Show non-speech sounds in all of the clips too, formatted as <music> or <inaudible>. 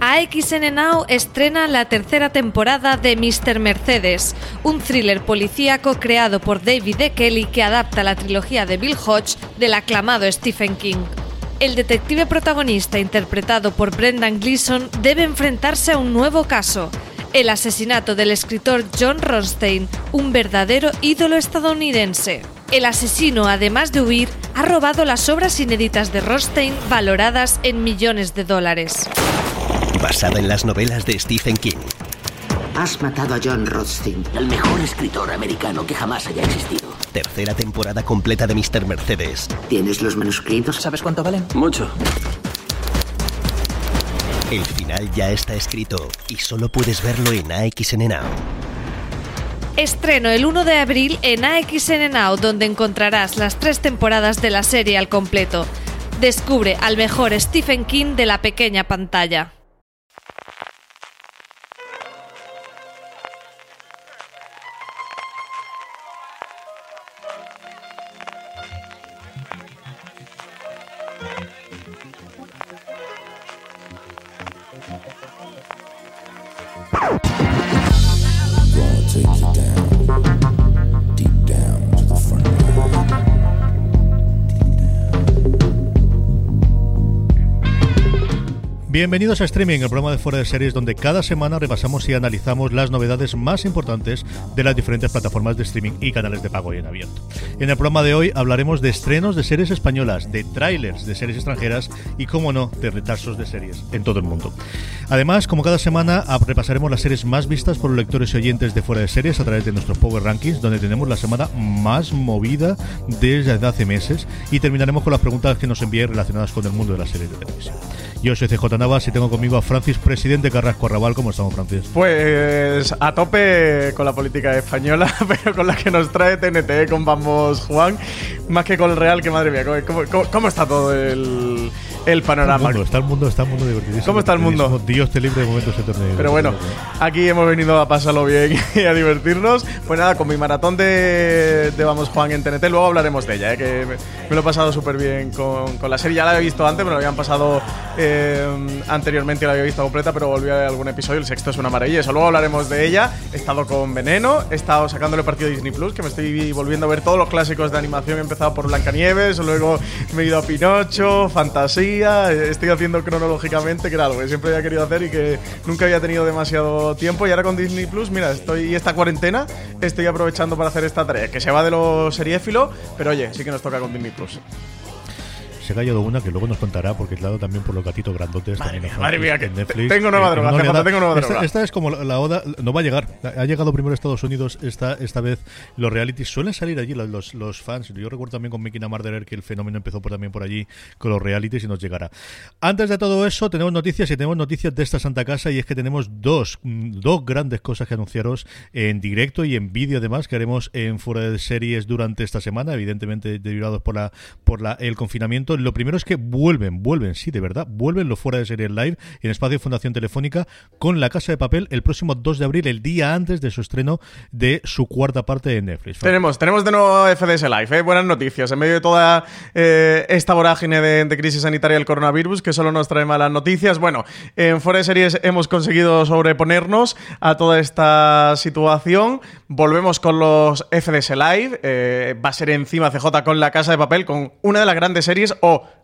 AXN Now estrena la tercera temporada de Mr. Mercedes, un thriller policíaco creado por David E. Kelly que adapta la trilogía de Bill Hodge del aclamado Stephen King. El detective protagonista, interpretado por Brendan Gleeson, debe enfrentarse a un nuevo caso, el asesinato del escritor John Ronstein, un verdadero ídolo estadounidense. El asesino, además de huir, ha robado las obras inéditas de Ronstein valoradas en millones de dólares. Basada en las novelas de Stephen King. Has matado a John Rothstein, el mejor escritor americano que jamás haya existido. Tercera temporada completa de Mr. Mercedes. ¿Tienes los manuscritos? ¿Sabes cuánto valen? Mucho. El final ya está escrito y solo puedes verlo en AXN Now. Estreno el 1 de abril en AXN Now, donde encontrarás las tres temporadas de la serie al completo. Descubre al mejor Stephen King de la pequeña pantalla. music. Bienvenidos a Streaming, el programa de fuera de series donde cada semana repasamos y analizamos las novedades más importantes de las diferentes plataformas de streaming y canales de pago y en abierto. En el programa de hoy hablaremos de estrenos de series españolas, de trailers de series extranjeras y, como no, de retrasos de series en todo el mundo. Además, como cada semana, repasaremos las series más vistas por los lectores y oyentes de fuera de series a través de nuestros Power Rankings, donde tenemos la semana más movida desde hace meses y terminaremos con las preguntas que nos envíen relacionadas con el mundo de las series de televisión. Yo soy CJ Navas y tengo conmigo a Francis, presidente Carrasco Arrabal. ¿Cómo estamos, Francis? Pues a tope con la política española, <laughs> pero con la que nos trae TNT, con Vamos Juan, más que con el Real, que madre mía, cómo está todo el el panorama. Está el mundo, está el mundo, divertidísimo. ¿Cómo está el mundo? Dios te libre de momentos de torneo. Pero bueno, aquí hemos venido a pasarlo bien <laughs> y a divertirnos. Pues nada, con mi maratón de, Vamos Juan en TNT, luego hablaremos de ella, ¿eh? que me, lo he pasado súper bien con, con, la serie. Ya la había visto antes, me lo habían pasado eh, anteriormente, la había visto completa, pero volví a ver algún episodio. El sexto es una maravilla, luego hablaremos de ella. He estado con Veneno, he estado sacándole partido a Disney Plus, que me estoy volviendo a ver todos los clásicos de animación. He empezado por Blancanieves, luego me he ido a Pinocho, Fantasía estoy haciendo cronológicamente, que era algo que siempre había querido hacer y que nunca había tenido demasiado tiempo. Y ahora con Disney Plus, mira, estoy esta cuarentena, estoy aprovechando para hacer esta tarea, que se va de lo seriéfilo, pero oye, sí que nos toca con Disney Plus se ha callado una que luego nos contará, porque claro, también por los gatitos grandotes. Madre mía, madre mía que Netflix, tengo nueva droga, tengo nueva droga. Esta, es como la, oda, no va a llegar. Ha llegado primero a Estados Unidos esta, esta vez. Los realities suelen salir allí, los, los fans. Yo recuerdo también con Mickey Namarderer que el fenómeno empezó por, también por allí con los realities y nos llegará. Antes de todo eso, tenemos noticias y tenemos noticias de esta Santa Casa y es que tenemos dos, dos grandes cosas que anunciaros en directo y en vídeo además que haremos en fuera de series durante esta semana, evidentemente derivados por la por la, el confinamiento. Lo primero es que vuelven, vuelven, sí, de verdad, vuelven los fuera de series live en Espacio Fundación Telefónica con La Casa de Papel el próximo 2 de abril, el día antes de su estreno de su cuarta parte de Netflix. Tenemos, tenemos de nuevo FDS Live, ¿eh? buenas noticias. En medio de toda eh, esta vorágine de, crisis sanitaria del coronavirus, que solo nos trae malas noticias, bueno, en fuera de series hemos conseguido sobreponernos a toda esta situación. Volvemos con los FDS Live, eh, va a ser encima CJ con La Casa de Papel, con una de las grandes series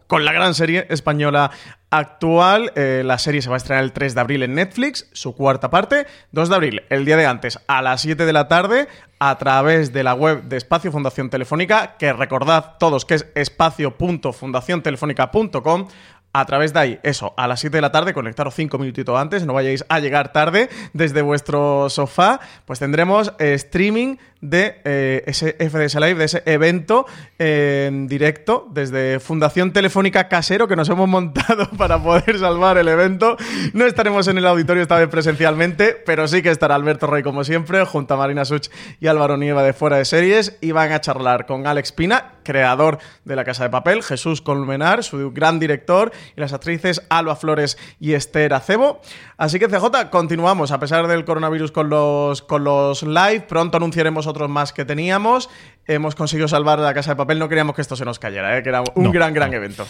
con la gran serie española actual. Eh, la serie se va a estrenar el 3 de abril en Netflix, su cuarta parte. 2 de abril, el día de antes, a las 7 de la tarde, a través de la web de Espacio Fundación Telefónica, que recordad todos que es espacio.fundaciontelefónica.com a través de ahí, eso, a las 7 de la tarde, conectaros 5 minutitos antes, no vayáis a llegar tarde desde vuestro sofá, pues tendremos eh, streaming de eh, ese FDS Live, de ese evento en directo desde Fundación Telefónica Casero que nos hemos montado <laughs> para poder salvar el evento. No estaremos en el auditorio esta vez presencialmente, pero sí que estará Alberto Rey como siempre, junto a Marina Such y Álvaro Nieva de Fuera de Series y van a charlar con Alex Pina, creador de La Casa de Papel, Jesús Colmenar, su gran director, y las actrices Alba Flores y Esther Acebo. Así que CJ, continuamos a pesar del coronavirus con los, con los live, pronto anunciaremos otros más que teníamos. Hemos conseguido salvar la casa de papel. No queríamos que esto se nos cayera, ¿eh? que era un gran, gran evento.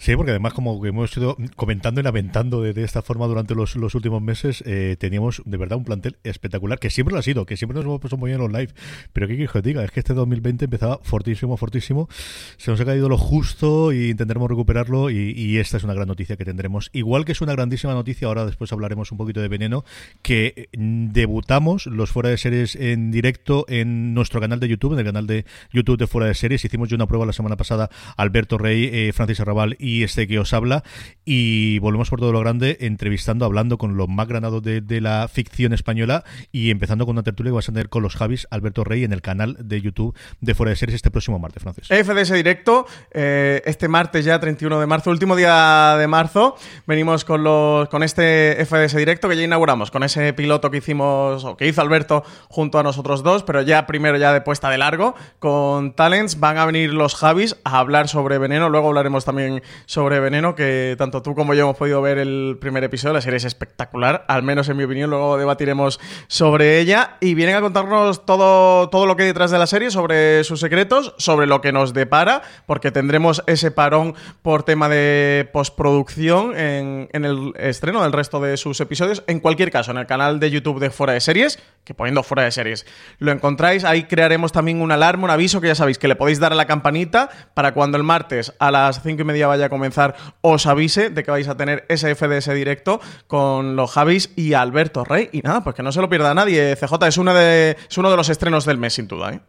Sí, porque además, como hemos ido comentando y lamentando de, esta forma durante los, últimos meses, eh, teníamos de verdad un plantel espectacular, que siempre lo ha sido, que siempre nos hemos puesto muy bien en los live. Pero ¿qué quiero que diga? Es que este 2020 empezaba fortísimo, fortísimo. Se nos ha caído lo justo y intentaremos recuperarlo. Y, esta es una gran noticia que tendremos. Igual que es una grandísima noticia, ahora después hablaremos un poquito de veneno, que mm, debutamos los fuera de series en directo en nuestro canal de YouTube, en el canal de YouTube de fuera de series. Hicimos yo una prueba la semana pasada, Alberto Rey, eh, Francis Arrabal y y este que os habla. Y volvemos por todo lo grande, entrevistando, hablando con los más granados de, la ficción española y empezando con una tertulia que vas a tener con los Javis, Alberto Rey, en el canal de YouTube de Fuera de Series este próximo martes, Francis. FDS directo, eh, este martes ya, 31 de marzo, último día de marzo, venimos con, los, con este FDS directo que ya inauguramos, con ese piloto que hicimos, o que hizo Alberto junto a nosotros dos, pero ya primero ya de puesta de largo, con Talents, van a venir los Javis a hablar sobre Veneno, luego hablaremos también sobre Veneno, que tanto tú como yo hemos podido ver el primer episodio. La serie es espectacular, al menos en mi opinión. Luego debatiremos sobre ella. Y vienen a contarnos todo, todo lo que hay detrás de la serie, sobre sus secretos, sobre lo que nos depara, porque tendremos ese parón por tema de postproducción en, en el estreno del resto de sus episodios. En cualquier caso, en el canal de YouTube de Fuera de Series, que poniendo Fuera de Series lo encontráis, ahí crearemos también una alarma, un aviso que ya sabéis que le podéis dar a la campanita para cuando el martes a las cinco y media vaya comenzar os avise de que vais a tener ese FDS directo con los Javis y Alberto Rey. Y nada, pues que no se lo pierda nadie. CJ es, uno de, es uno de los estrenos del mes, sin duda. ¿eh?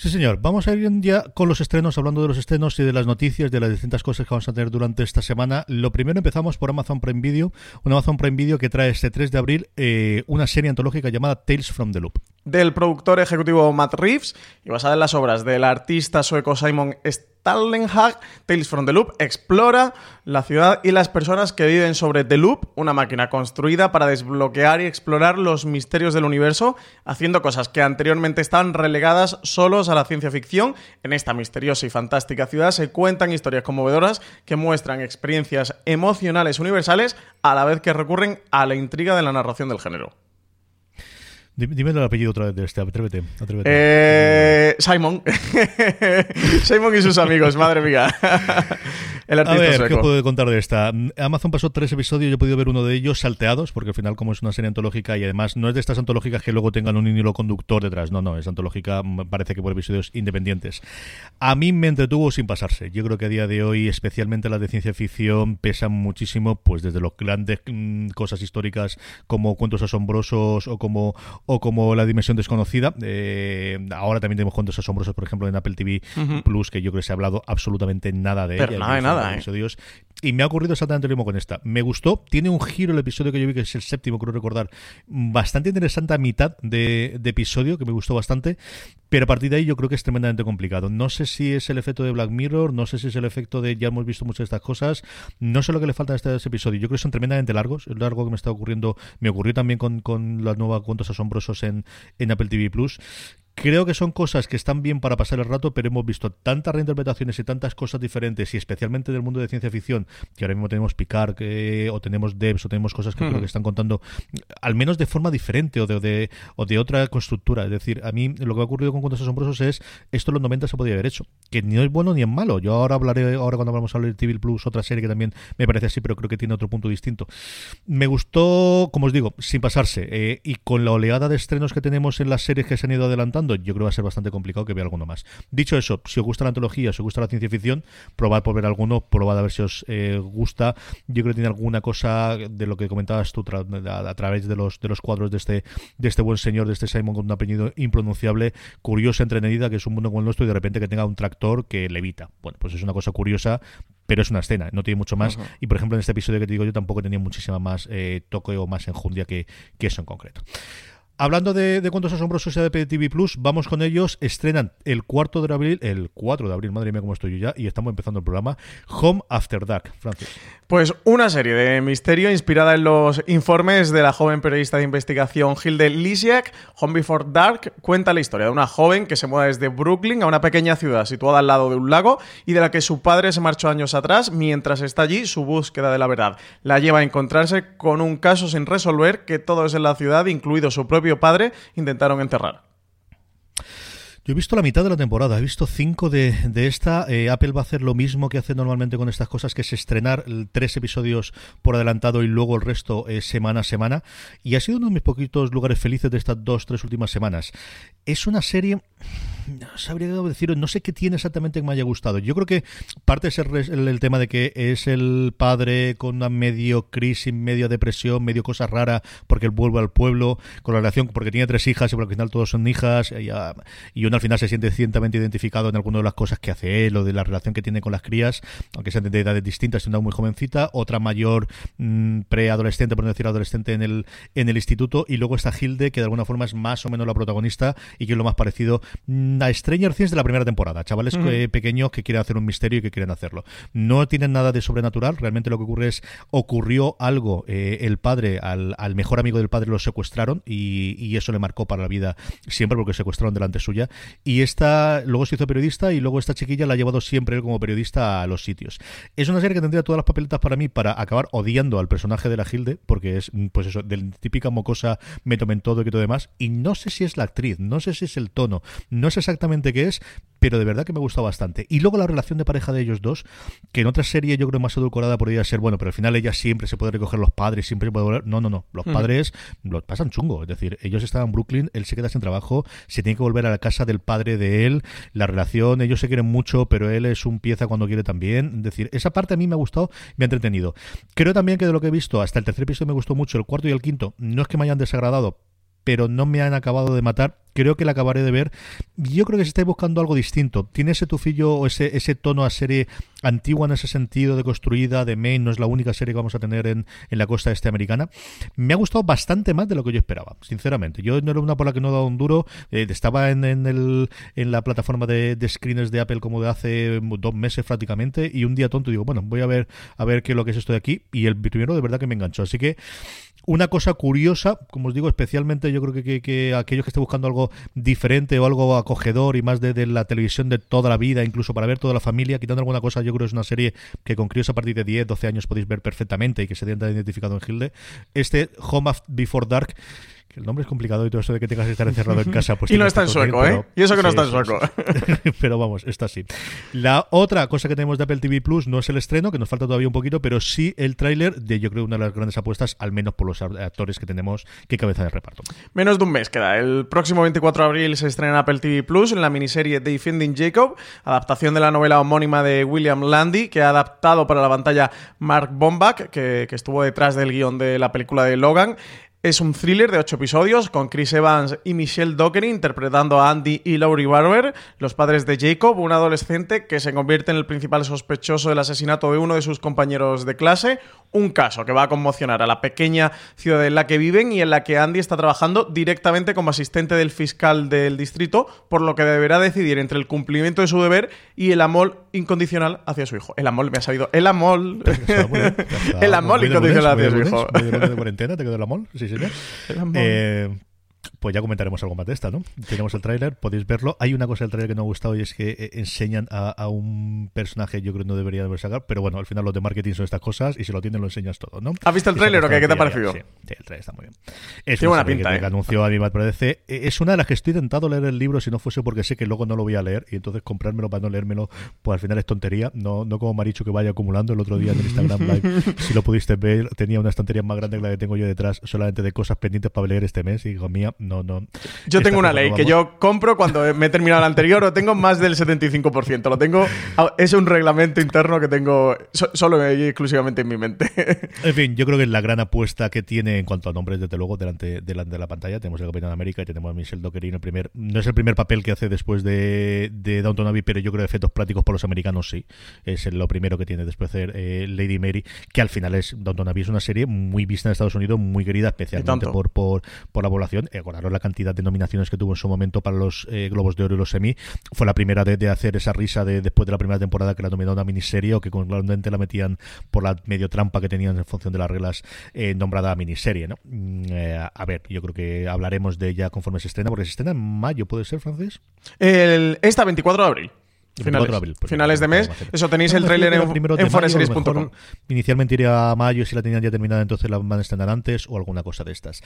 Sí, señor. Vamos a ir ya con los estrenos, hablando de los estrenos y de las noticias, de las distintas cosas que vamos a tener durante esta semana. Lo primero empezamos por Amazon Prime Video, un Amazon Prime Video que trae este 3 de abril eh, una serie antológica llamada Tales from the Loop. Del productor ejecutivo Matt Reeves y basada en las obras del artista sueco Simon Stallenhag, Tales from the Loop explora la ciudad y las personas que viven sobre The Loop, una máquina construida para desbloquear y explorar los misterios del universo, haciendo cosas que anteriormente estaban relegadas solos a la ciencia ficción. En esta misteriosa y fantástica ciudad se cuentan historias conmovedoras que muestran experiencias emocionales universales a la vez que recurren a la intriga de la narración del género. Dime el apellido otra vez de este, atrévete. Eh, Simon. <laughs> Simon y sus amigos, madre mía. <laughs> El artista a ver, ¿qué puedo contar de esta? Amazon pasó tres episodios, yo he podido ver uno de ellos salteados, porque al final como es una serie antológica y además no es de estas antológicas que luego tengan un hilo conductor detrás, no, no, es antológica, parece que por episodios independientes. A mí me entretuvo sin pasarse. Yo creo que a día de hoy, especialmente las de ciencia ficción, pesan muchísimo, pues desde los grandes mm, cosas históricas como cuentos asombrosos o como o como La Dimensión Desconocida. Eh, ahora también tenemos cuentos asombrosos, por ejemplo, en Apple TV Plus, que yo creo que se ha hablado absolutamente nada de Pero Nada, nada, ¿eh? episodios. Y me ha ocurrido exactamente lo mismo con esta. Me gustó. Tiene un giro el episodio que yo vi, que es el séptimo, creo recordar. Bastante interesante a mitad de, episodio, que me gustó bastante. Pero a partir de ahí yo creo que es tremendamente complicado. No sé si es el efecto de Black Mirror, no sé si es el efecto de ya hemos visto muchas de estas cosas. No sé lo que le falta a este, episodio. Yo creo que son tremendamente largos. Es largo que me está ocurriendo. Me ocurrió también con, con la nueva Cuentos Asombrosos en, en Apple TV Plus Creo que son cosas que están bien para pasar el rato, pero hemos visto tantas reinterpretaciones y tantas cosas diferentes, y especialmente del mundo de ciencia ficción, que ahora mismo tenemos Picard, o tenemos Devs, o tenemos cosas que creo que están contando, al menos de forma diferente o de, o de otra constructura. Es decir, a mí lo que ha ocurrido con Cuentos Asombrosos es esto en los 90 se podía haber hecho, que ni es bueno ni es malo. Yo ahora hablaré, ahora cuando vamos a hablar de TV Plus, otra serie que también me parece así, pero creo que tiene otro punto distinto. Me gustó, como os digo, sin pasarse, eh, y con la oleada de estrenos que tenemos en las series que se han ido adelantando, yo creo que va a ser bastante complicado que vea alguno más. Dicho eso, si os gusta la antología, si os gusta la ciencia ficción, probad por ver alguno, probad a ver si os eh, gusta. Yo creo que tiene alguna cosa de lo que comentabas tú a, través de los, de los cuadros de este, de este buen señor, de este Simon con un apellido impronunciable, curiosa, entretenida, que es un mundo como el nuestro y de repente que tenga un tractor que levita. Bueno, pues es una cosa curiosa, pero es una escena, no tiene mucho más. Y por ejemplo, en este episodio que te digo yo tampoco tenía muchísima más eh, toque o más enjundia que, que eso en concreto. Hablando de, de cuentos asombrosos de TV Plus, vamos con ellos. Estrenan el cuarto de abril, el 4 de abril, madre mía cómo estoy yo ya, y estamos empezando el programa. Home After Dark, Francis. Pues una serie de misterio inspirada en los informes de la joven periodista de investigación Hilde Lisiak. Home Before Dark cuenta la historia de una joven que se muda desde Brooklyn a una pequeña ciudad situada al lado de un lago y de la que su padre se marchó años atrás. Mientras está allí, su búsqueda de la verdad la lleva a encontrarse con un caso sin resolver que todos en la ciudad, incluido su propio padre intentaron enterrar. Yo he visto la mitad de la temporada, he visto cinco de, esta. Eh, Apple va a hacer lo mismo que hace normalmente con estas cosas, que es estrenar tres episodios por adelantado y luego el resto eh, semana a semana. Y ha sido uno de mis poquitos lugares felices de estas dos, tres últimas semanas. Es una serie no sabría decir, no sé qué tiene exactamente que me haya gustado. Yo creo que parte es el, el, tema de que es el padre con una medio crisis, medio depresión, medio cosa rara, porque él vuelve al pueblo, con la relación, porque tiene tres hijas y por al final todos son hijas, y, y uno al final se siente ciertamente identificado en alguna de las cosas que hace él o de la relación que tiene con las crías, aunque sean de edades distintas, una muy jovencita, otra mayor mm, preadolescente, por no decir adolescente en el, en el instituto, y luego está Hilde, que de alguna forma es más o menos la protagonista y que es lo más parecido. Mm, a Stranger Things de la primera temporada, chavales pequeños que quieren hacer un misterio y que quieren hacerlo. No tienen nada de sobrenatural, realmente lo que ocurre es, ocurrió algo, eh, el padre, al, mejor amigo del padre lo secuestraron y, eso le marcó para la vida siempre porque secuestraron delante suya. Y esta, luego se hizo periodista y luego esta chiquilla la ha llevado siempre él como periodista a los sitios. Es una serie que tendría todas las papeletas para mí para acabar odiando al personaje de la Hilde, porque es, pues eso, de típica mocosa, me tomen todo y todo demás. Y no sé si es la actriz, no sé si es el tono, no sé exactamente qué es, pero de verdad que me gustó bastante. Y luego la relación de pareja de ellos dos, que en otra serie yo creo más edulcorada podría ser, bueno, pero al final ella siempre se puede recoger los padres, siempre se puede volver. No, no, no. Los padres lo pasan chungo. Es decir, ellos estaban en Brooklyn, él se queda sin trabajo, se tiene que volver a la casa del padre de él, la relación, ellos se quieren mucho, pero él es un pieza cuando quiere también. Es decir, esa parte a mí me ha gustado, me ha entretenido. Creo también que de lo que he visto, hasta el tercer episodio me gustó mucho, el cuarto y el quinto, no es que me hayan desagradado, pero no me han acabado de matar. Creo que la acabaré de ver. Yo creo que se está buscando algo distinto. Tiene ese tufillo o ese, ese tono a serie antigua en ese sentido de construida, de Maine, no es la única serie que vamos a tener en, la costa este americana. Me ha gustado bastante más de lo que yo esperaba, sinceramente. Yo no era una por la que no he dado un duro. Eh, estaba en, el, en la plataforma de, de, screeners de Apple como de hace dos meses prácticamente y un día tonto digo, bueno, voy a ver a ver qué es lo que es esto de aquí y el primero de verdad que me enganchó. Así que una cosa curiosa, como os digo, especialmente yo creo que, que, aquellos que estén buscando algo diferente o algo acogedor y más de, la televisión de toda la vida, incluso para ver toda la familia, quitando alguna cosa, yo creo que es una serie que con críos a partir de 10, 12 años podéis ver perfectamente y que se sienta identificado en Hilde. Este Home Before Dark el nombre es complicado y todo eso de que tengas que estar encerrado en casa. Pues <laughs> y no está en sueco, ¿eh? y eso que no está en sueco. <laughs> pero vamos, está así. La otra cosa que tenemos de Apple TV Plus no es el estreno, que nos falta todavía un poquito, pero sí el tráiler de, yo creo, una de las grandes apuestas, al menos por los actores que tenemos que cabeza de reparto. Menos de un mes queda. El próximo 24 de abril se estrena en Apple TV Plus en la miniserie Defending Jacob, adaptación de la novela homónima de William Landy, que ha adaptado para la pantalla Mark Bombach, que, que estuvo detrás del guion de la película de Logan. Es un thriller de ocho episodios con Chris Evans y Michelle Dockery interpretando a Andy y Laurie Barber, los padres de Jacob, un adolescente que se convierte en el principal sospechoso del asesinato de uno de sus compañeros de clase, un caso que va a conmocionar a la pequeña ciudad en la que viven y en la que Andy está trabajando directamente como asistente del fiscal del distrito, por lo que deberá decidir entre el cumplimiento de su deber y el amor incondicional hacia su hijo. El amor, me ha sabido, el amor. el amor incondicional hacia su hijo. te quedó el amor? Sí, eh, pues ya comentaremos algo más de esta, ¿no? Tenemos el tráiler, podéis verlo. Hay una cosa del tráiler que no me ha gustado y es que eh, enseñan a, un personaje, yo creo que no debería haber sacado, pero bueno, al final los de marketing son estas cosas y si lo tienen lo enseñas todo, ¿no? ¿Has visto el tráiler o qué? ¿Qué te ha parecido? Sí, el tráiler está muy bien. Es Tiene buena pinta, que, ¿eh? anunció a mi parece. Es una de las que estoy tentado leer el libro si no fuese porque sé que luego no lo voy a leer y entonces comprármelo para no leérmelo, pues al final es tontería. No, no como Maricho que vaya acumulando. El otro día en el Instagram Live, <laughs> si lo pudiste ver, tenía una estantería más grande que la que tengo yo detrás solamente de cosas pendientes para leer este mes y digo, mía, no, no. Yo tengo una ley que yo compro cuando me he terminado la anterior o tengo más del 75%. Lo tengo, es un reglamento interno que tengo solo y exclusivamente en mi mente. <laughs> en fin, yo creo que es la gran apuesta que tiene en cuanto a nombres, desde luego, delante, delante de la pantalla. Tenemos el Capitán de América y tenemos a Michelle Dockery el primer, no es el primer papel que hace después de, de Downton Abbey, pero yo creo que efectos prácticos por los americanos sí. Es lo primero que tiene después de hacer eh, Lady Mary, que al final es Downton Abbey es una serie muy vista en Estados Unidos, muy querida, especialmente por, por, por, la población. Eh, la cantidad de nominaciones que tuvo en su momento para los eh, Globos de Oro y los Emmy. Fue la primera de, hacer esa risa de después de la primera temporada que la nominó una miniserie o que claramente la metían por la medio trampa que tenían en función de las reglas nombrada miniserie. ¿no? Mm, a ver, yo creo que hablaremos de ella conforme se estrena, porque se estrena en mayo, ¿puede ser, francés? El, esta, 24 de abril. Finales, pues finales de mes. Eso tenéis el tráiler en, en. Inicialmente iría a mayo si la tenían ya terminada, entonces la van a estrenar antes o alguna cosa de estas.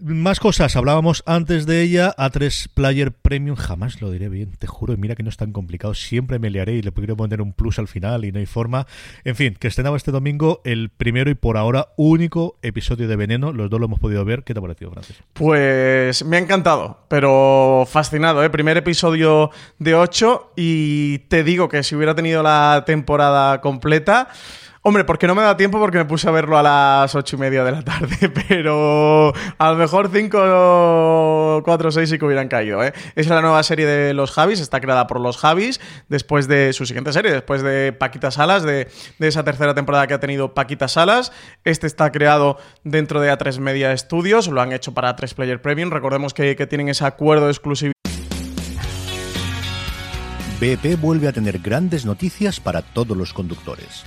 Más cosas, hablábamos antes de ella, A3 Player Premium, jamás lo diré bien, te juro, y mira que no es tan complicado, siempre me liaré y le quiero poner un plus al final y no hay forma. En fin, que estrenaba este domingo el primero y por ahora único episodio de Veneno, los dos lo hemos podido ver, ¿qué te ha parecido, Francis? Pues me ha encantado, pero fascinado, ¿eh? Primer episodio de 8 y te digo que si hubiera tenido la temporada completa... Hombre, porque no me da tiempo porque me puse a verlo a las ocho y media de la tarde, <laughs> pero a lo mejor cinco, cuatro, seis sí que hubieran caído. ¿eh? Es la nueva serie de los Javis, está creada por los Javis, después de su siguiente serie, después de Paquita Salas, de, esa tercera temporada que ha tenido Paquita Salas. Este está creado dentro de A3 Media Studios, lo han hecho para A3 Player Premium. Recordemos que, que tienen ese acuerdo exclusivo. BP vuelve a tener grandes noticias para todos los conductores.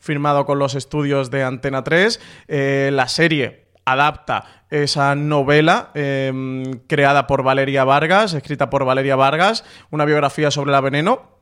firmado con los estudios de Antena 3. Eh, la serie adapta esa novela em, creada por Valeria Vargas, escrita por Valeria Vargas, una biografía sobre la veneno,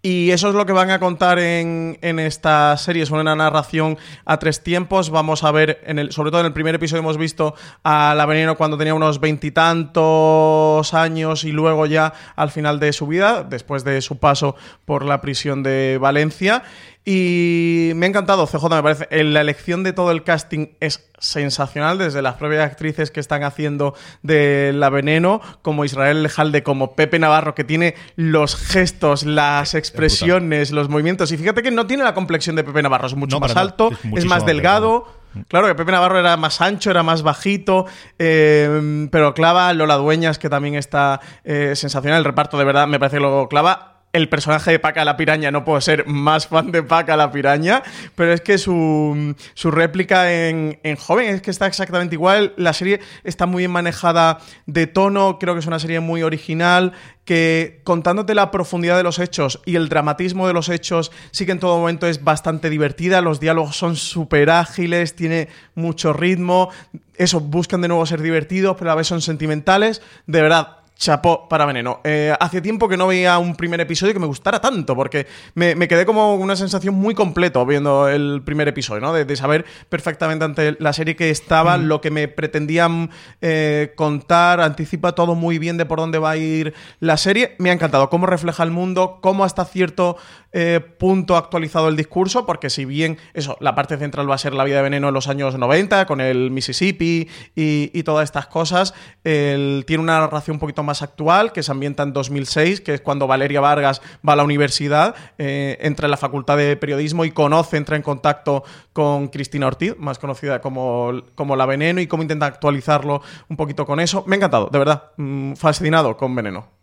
y eso es lo que van a contar en, esta serie. Es una narración a tres tiempos. Vamos a ver, en el, sobre todo en el primer episodio hemos visto a la veneno cuando tenía unos veintitantos años y luego ya al final de su vida, después de su paso por la prisión de Valencia. Y me ha encantado, CJ, me parece. La elección de todo el casting es sensacional, desde las propias actrices que están haciendo de La Veneno, como Israel Lejalde, como Pepe Navarro, que tiene los gestos, las expresiones, los movimientos. Y fíjate que no tiene la complexión de Pepe Navarro, es mucho más alto, es, más delgado. Claro que Pepe Navarro era más ancho, era más bajito, eh, pero clava Lola Dueñas, que también está eh, sensacional. El reparto de verdad me parece que lo clava el personaje de Paca la Piraña, no puedo ser más fan de Paca la Piraña, pero es que su, réplica en, joven es que está exactamente igual. La serie está muy bien manejada de tono, creo que es una serie muy original, que contándote la profundidad de los hechos y el dramatismo de los hechos, sí que en todo momento es bastante divertida, los diálogos son súper ágiles, tiene mucho ritmo, eso, buscan de nuevo ser divertidos, pero a la vez son sentimentales. De verdad, chapó para Veneno. Eh, hace tiempo que no veía un primer episodio que me gustara tanto, porque me, me quedé como una sensación muy completo viendo el primer episodio, ¿no? De, de saber perfectamente ante la serie que estaba, lo que me pretendían eh, contar, anticipa todo muy bien de por dónde va a ir la serie. Me ha encantado cómo refleja el mundo, cómo hasta cierto eh, punto actualizado el discurso, porque si bien eso, la parte central va a ser la vida de Veneno en los años 90, con el Mississippi y, y todas estas cosas, él tiene una narración un poquito más actual, que se ambienta en 2006, que es cuando Valeria Vargas va a la universidad, eh, entra en la facultad de periodismo y conoce, entra en contacto con Cristina Ortiz, más conocida como, como La Veneno, y cómo intenta actualizarlo un poquito con eso. Me ha encantado, de verdad, mm, fascinado con Veneno.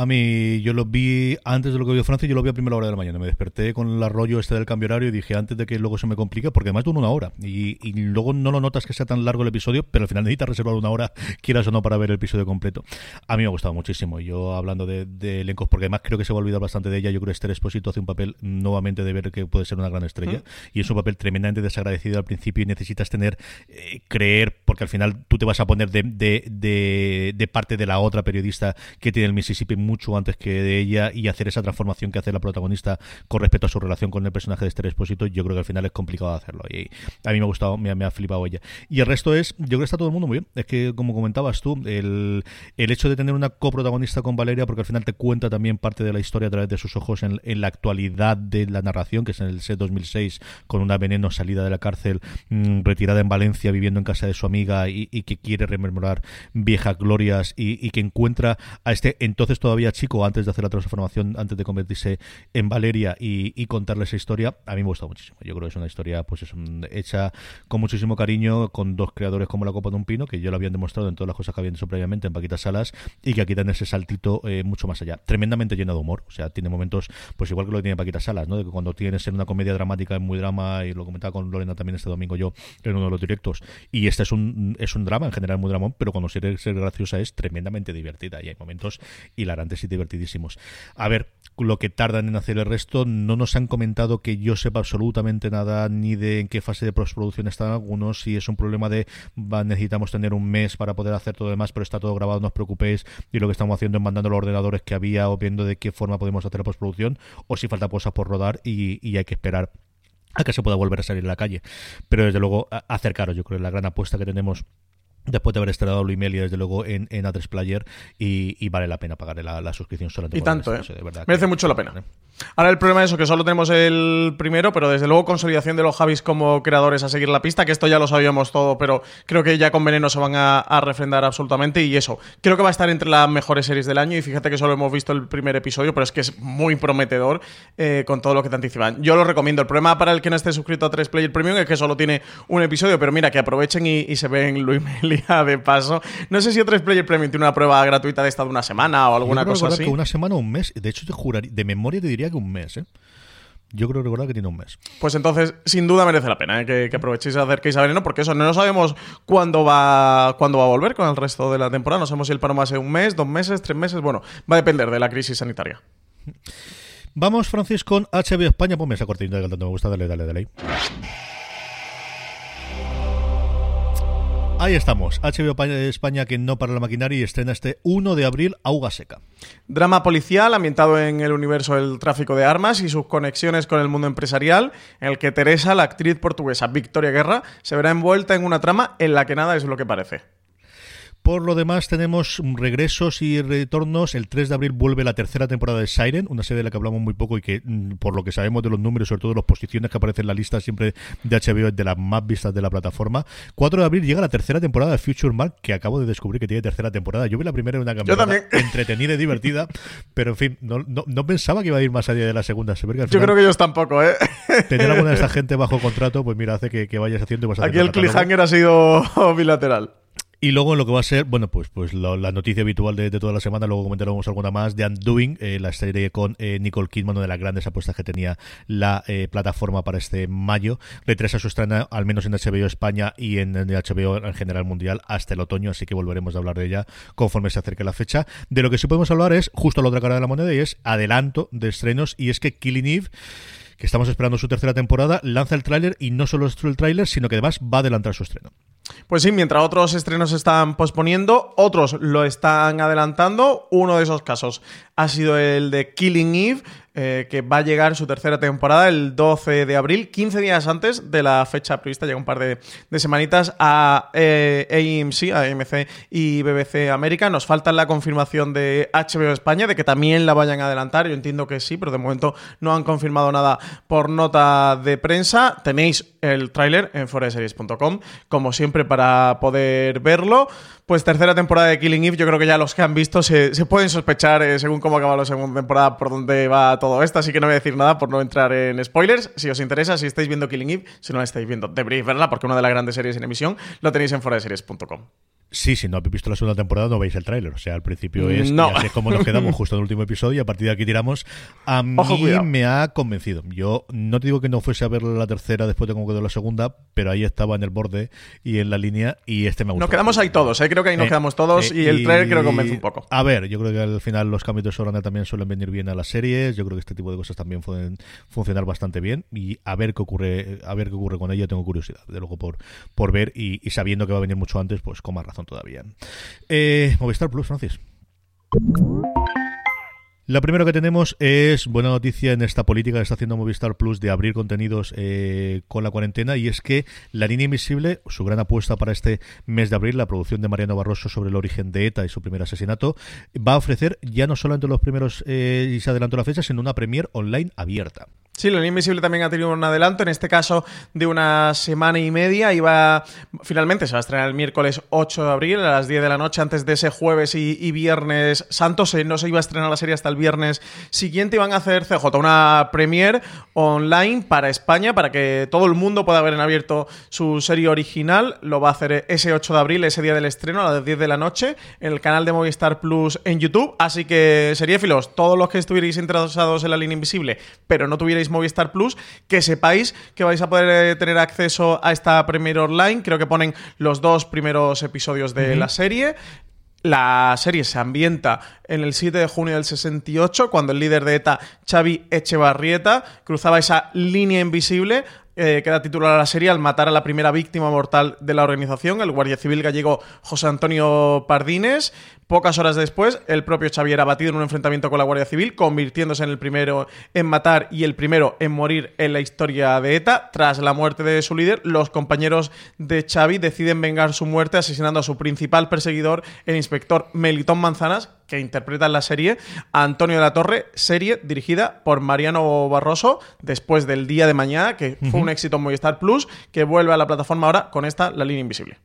A mí, yo lo vi antes de lo que vio Francia, yo lo vi a primera hora de la mañana. Me desperté con el arroyo este del cambio horario y dije antes de que luego se me complique, porque además dura una hora. Y, y, luego no lo notas que sea tan largo el episodio, pero al final necesitas reservar una hora, <laughs> quieras o no, para ver el episodio completo. A mí me ha gustado muchísimo. Yo hablando de, de elencos, porque además creo que se va a olvidar bastante de ella. Yo creo que Esther Esposito hace un papel nuevamente de ver que puede ser una gran estrella. ¿Mm? Y es un papel tremendamente desagradecido al principio y necesitas tener, eh, creer, porque al final tú te vas a poner de, de, de, de parte de la otra periodista que tiene el Mississippi mucho antes que de ella y hacer esa transformación que hace la protagonista con respecto a su relación con el personaje de Esther Esposito, yo creo que al final es complicado hacerlo. Y a mí me ha gustado, me, ha flipado ella. Y el resto es, yo creo que está todo el mundo muy bien. Es que, como comentabas tú, el, el hecho de tener una coprotagonista con Valeria, porque al final te cuenta también parte de la historia a través de sus ojos en, la actualidad de la narración, que es en el set 2006, con una veneno salida de la cárcel, mmm, retirada en Valencia, viviendo en casa de su amiga y, y que quiere rememorar viejas glorias y, y, que encuentra a este entonces todavía chico, antes de hacer la transformación, antes de convertirse en Valeria y, y contarle esa historia, a mí me gusta muchísimo. Yo creo que es una historia pues es un, hecha con muchísimo cariño, con dos creadores como la Copa de un Pino, que ya lo habían demostrado en todas las cosas que habían hecho previamente en Paquita Salas, y que aquí dan ese saltito eh, mucho más allá. Tremendamente lleno de humor, o sea, tiene momentos, pues igual que lo que tiene Paquita Salas, ¿no? De que cuando tienes en una comedia dramática, es muy drama, y lo comentaba con Lorena también este domingo yo, en uno de los directos, y este es un, es un drama, en general muy dramón, pero cuando quiere ser graciosa es tremendamente divertida, y hay momentos hilarantes y divertidísimos. A ver, lo que tardan en hacer el resto, no nos han comentado que yo sepa absolutamente nada, ni de en qué fase de postproducción están algunos, si es un problema de necesitamos tener un mes para poder hacer todo lo demás, pero está todo grabado, no os preocupéis, y lo que estamos haciendo es mandando los ordenadores que había o viendo de qué forma podemos hacer la postproducción, o si falta cosas por rodar y, y hay que esperar a que se pueda volver a salir a la calle. Pero desde luego, acercaros, yo creo, es la gran apuesta que tenemos después de haber estrenado Luimelia desde luego en, en A3 Player y, y, vale la pena pagar la, la suscripción solamente y tanto, ¿eh? de verdad merece que, mucho la pena. Ahora el problema es eso que solo tenemos el primero pero desde luego consolidación de los Javis como creadores a seguir la pista que esto ya lo sabíamos todo pero creo que ya con Veneno se van a, a, refrendar absolutamente y eso creo que va a estar entre las mejores series del año y fíjate que solo hemos visto el primer episodio pero es que es muy prometedor eh, con todo lo que te anticipan yo lo recomiendo el problema para el que no esté suscrito a 3 Player Premium es que solo tiene un episodio pero mira que aprovechen y, y se ven Luimelia de paso. No sé si otro Player Premium tiene una prueba gratuita de esta de una semana o alguna cosa así. Que una semana o un mes. De hecho, te juraría, de memoria te diría que un mes, ¿eh? Yo creo recordar que tiene un mes. Pues entonces, sin duda merece la pena ¿eh? que, que, aprovechéis a acerquéis a Veneno, porque eso, no sabemos cuándo va, cuándo va a volver con el resto de la temporada. No sabemos si el paro va a ser un mes, dos meses, tres meses. Bueno, va a depender de la crisis sanitaria. Vamos, Francis, con HBO España. Ponme esa cortina que tanto me gusta. Dale, dale, dale. Ahí estamos. HBO España que no para la maquinaria y estrena este 1 de abril Auga Seca. Drama policial ambientado en el universo del tráfico de armas y sus conexiones con el mundo empresarial, en el que Teresa, la actriz portuguesa Victoria Guerra, se verá envuelta en una trama en la que nada es lo que parece. Por lo demás, tenemos regresos y retornos. El 3 de abril vuelve la tercera temporada de Siren, una serie de la que hablamos muy poco y que, mm, por lo que sabemos de los números, sobre todo de las posiciones que aparecen en la lista siempre de HBO, es de las más vistas de la plataforma. 4 de abril llega la tercera temporada de Future Mark, que acabo de descubrir que tiene tercera temporada. Yo vi la primera en una campaña entretenida y divertida, <laughs> pero en fin, no, no, no, pensaba que iba a ir más allá de la segunda. Se final, yo creo que ellos tampoco, ¿eh? <laughs> Tener alguna de esa <laughs> gente bajo contrato, pues mira, hace que, que vayas haciendo. Y vas Aquí el cliffhanger ha sido bilateral. Y luego lo que va a ser, bueno, pues pues la, la noticia habitual de, de, toda la semana, luego comentaremos alguna más, de Undoing, eh, la serie con eh, Nicole Kidman, una de las grandes apuestas que tenía la eh, plataforma para este mayo. Retrasa su estrena, al menos en HBO España y en, en, HBO en general mundial, hasta el otoño, así que volveremos a hablar de ella conforme se acerque la fecha. De lo que sí podemos hablar es justo a la otra cara de la moneda y es adelanto de estrenos, y es que Killing Eve que estamos esperando su tercera temporada, lanza el tráiler y no solo el tráiler, sino que además va a adelantar su estreno. Pues sí, mientras otros estrenos se están posponiendo, otros lo están adelantando. Uno de esos casos ha sido el de Killing Eve, eh, que va a llegar su tercera temporada el 12 de abril, 15 días antes de la fecha prevista, llega un par de, semanitas a eh, AMC, AMC y BBC América. Nos falta la confirmación de HBO España de que también la vayan a adelantar. Yo entiendo que sí, pero de momento no han confirmado nada por nota de prensa. Tenéis el tráiler en foreseries.com, como siempre, para poder verlo. Pues tercera temporada de Killing Eve, yo creo que ya los que han visto se, pueden sospechar, eh, según cómo acaba la segunda temporada, por dónde va todo esto, así que no voy a decir nada por no entrar en spoilers. Si os interesa, si estáis viendo Killing Eve, si no la estáis viendo, deberíais verla porque una de las grandes series en emisión lo tenéis en foraseries.com. Sí, si no habéis visto la segunda temporada no veis el tráiler. O sea, al principio es, no. así es como nos quedamos justo en el último episodio y a partir de aquí tiramos. A mí me ha convencido. Yo no te digo que no fuese a ver la tercera después de cómo quedó la segunda, pero ahí estaba en el borde y en la línea y este me ha gustado. Nos quedamos ahí todos, ¿eh? creo que ahí nos quedamos todos y el tráiler creo que convence un poco. A ver, yo creo que al final los cambios de showrunner también suelen venir bien a las series. Yo creo que este tipo de cosas también pueden funcionar bastante bien y a ver qué ocurre, a ver qué ocurre con ella tengo curiosidad, de luego por, por ver y, y sabiendo que va a venir mucho antes, pues con más razón todavía. Eh, Movistar Plus, Francis. La primera que tenemos es buena noticia en esta política que está haciendo Movistar Plus de abrir contenidos eh, con la cuarentena y es que La Línea Invisible, su gran apuesta para este mes de abril, la producción de Mariano Barroso sobre el origen de ETA y su primer asesinato, va a ofrecer ya no solo entre los primeros eh, y se adelantó la fecha, sino una premier online abierta. Sí, La Línea Invisible también ha tenido un adelanto, en este caso de una semana y media. Iba, finalmente se va a estrenar el miércoles 8 de abril a las 10 de la noche, antes de ese jueves y, viernes santos. No se iba a estrenar la serie hasta el viernes siguiente. Iban a hacer CJ una premiere online para España, para que todo el mundo pueda ver en abierto su serie original. Lo va a hacer ese 8 de abril, ese día del estreno, a las 10 de la noche, en el canal de Movistar Plus en YouTube. Así que, filos, todos los que estuvierais interesados en La Línea Invisible, pero no tuvierais Movistar Plus, que sepáis que vais a poder eh, tener acceso a esta Premiere Online. Creo que ponen los dos primeros episodios de la serie. La serie se ambienta en el 7 de junio del 68, cuando el líder de ETA, Xavi Echevarrieta, cruzaba esa línea invisible eh, que da título a la serie al matar a la primera víctima mortal de la organización, el guardia civil gallego José Antonio Pardines. Pocas horas después, el propio Xavier era batido en un enfrentamiento con la Guardia Civil, convirtiéndose en el primero en matar y el primero en morir en la historia de ETA. Tras la muerte de su líder, los compañeros de Xavi deciden vengar su muerte asesinando a su principal perseguidor, el inspector Melitón Manzanas, que interpreta en la serie Antonio de la Torre, serie dirigida por Mariano Barroso, después del día de mañana, que fue un éxito en Movistar Plus, que vuelve a la plataforma ahora con esta, La Línea Invisible.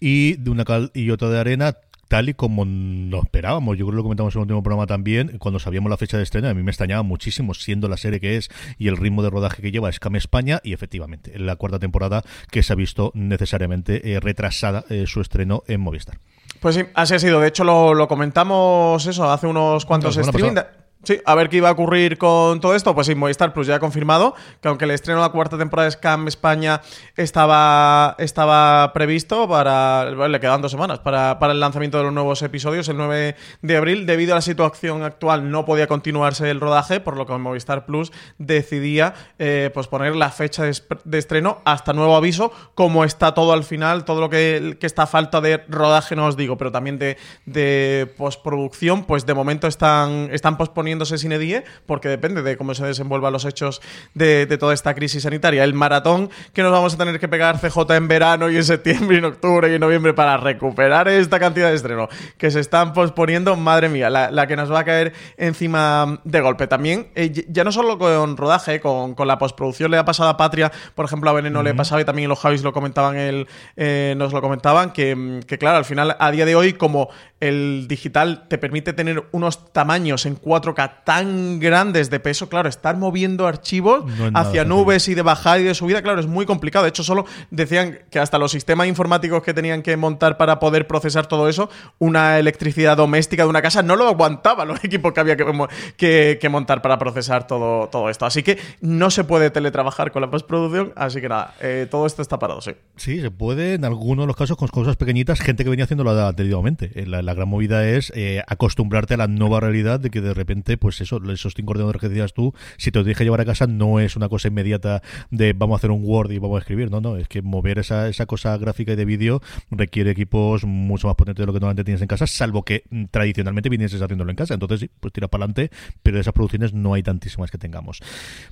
Y de una cal y otra de arena, tal y como nos esperábamos. Yo creo que lo comentamos en el último programa también, cuando sabíamos la fecha de estreno, a mí me extrañaba muchísimo, siendo la serie que es y el ritmo de rodaje que lleva Scam España, y efectivamente, en la cuarta temporada que se ha visto necesariamente eh, retrasada eh, su estreno en Movistar. Pues sí, así ha sido. De hecho, lo, comentamos eso hace unos cuantos streaming. Sí, a ver qué iba a ocurrir con todo esto. Pues sí, Movistar Plus ya ha confirmado que aunque el estreno de la cuarta temporada de Scam España estaba, estaba previsto para. le quedan dos semanas para, el lanzamiento de los nuevos episodios, el 9 de abril. Debido a la situación actual, no podía continuarse el rodaje, por lo que Movistar Plus decidía eh, poner la fecha de, estreno hasta nuevo aviso. Como está todo al final, todo lo que, está a falta de rodaje, no os digo, pero también de, de postproducción, pues de momento están, están posponiendo sin EDIE, porque depende de cómo se desenvuelvan los hechos de, toda esta crisis sanitaria. El maratón que nos vamos a tener que pegar CJ en verano y en septiembre y en octubre y en noviembre para recuperar esta cantidad de estreno que se están posponiendo, madre mía, la, que nos va a caer encima de golpe. También, eh, ya no solo con rodaje, con, la postproducción le ha pasado a Patria, por ejemplo, a Veneno le ha pasado y también los Javis lo comentaban, el, eh, nos lo comentaban, que, que claro, al final, a día de hoy, como el digital te permite tener unos tamaños en 4K tan grandes de peso, claro, estar moviendo archivos hacia nubes y de bajada y de subida, claro, es muy complicado. De hecho, solo decían que hasta los sistemas informáticos que tenían que montar para poder procesar todo eso, una electricidad doméstica de una casa no lo aguantaba los <laughs> equipos que había que, que, montar para procesar todo, todo esto. Así que no se puede teletrabajar con la postproducción, así que nada, eh, todo esto está parado, sí. Sí, se puede en algunos de los casos con cosas pequeñitas, gente que venía haciéndolo anteriormente. La, la gran movida es eh, acostumbrarte a la nueva realidad de que de repente pues eso, esos cinco ordenadores que decías tú, si te lo que llevar a casa, no es una cosa inmediata de vamos a hacer un Word y vamos a escribir. No, no, es que mover esa, esa cosa gráfica y de vídeo requiere equipos mucho más potentes de lo que normalmente tienes en casa, salvo que mm, tradicionalmente vinieses haciéndolo en casa. Entonces, sí, pues tira para adelante, pero de esas producciones no hay tantísimas que tengamos.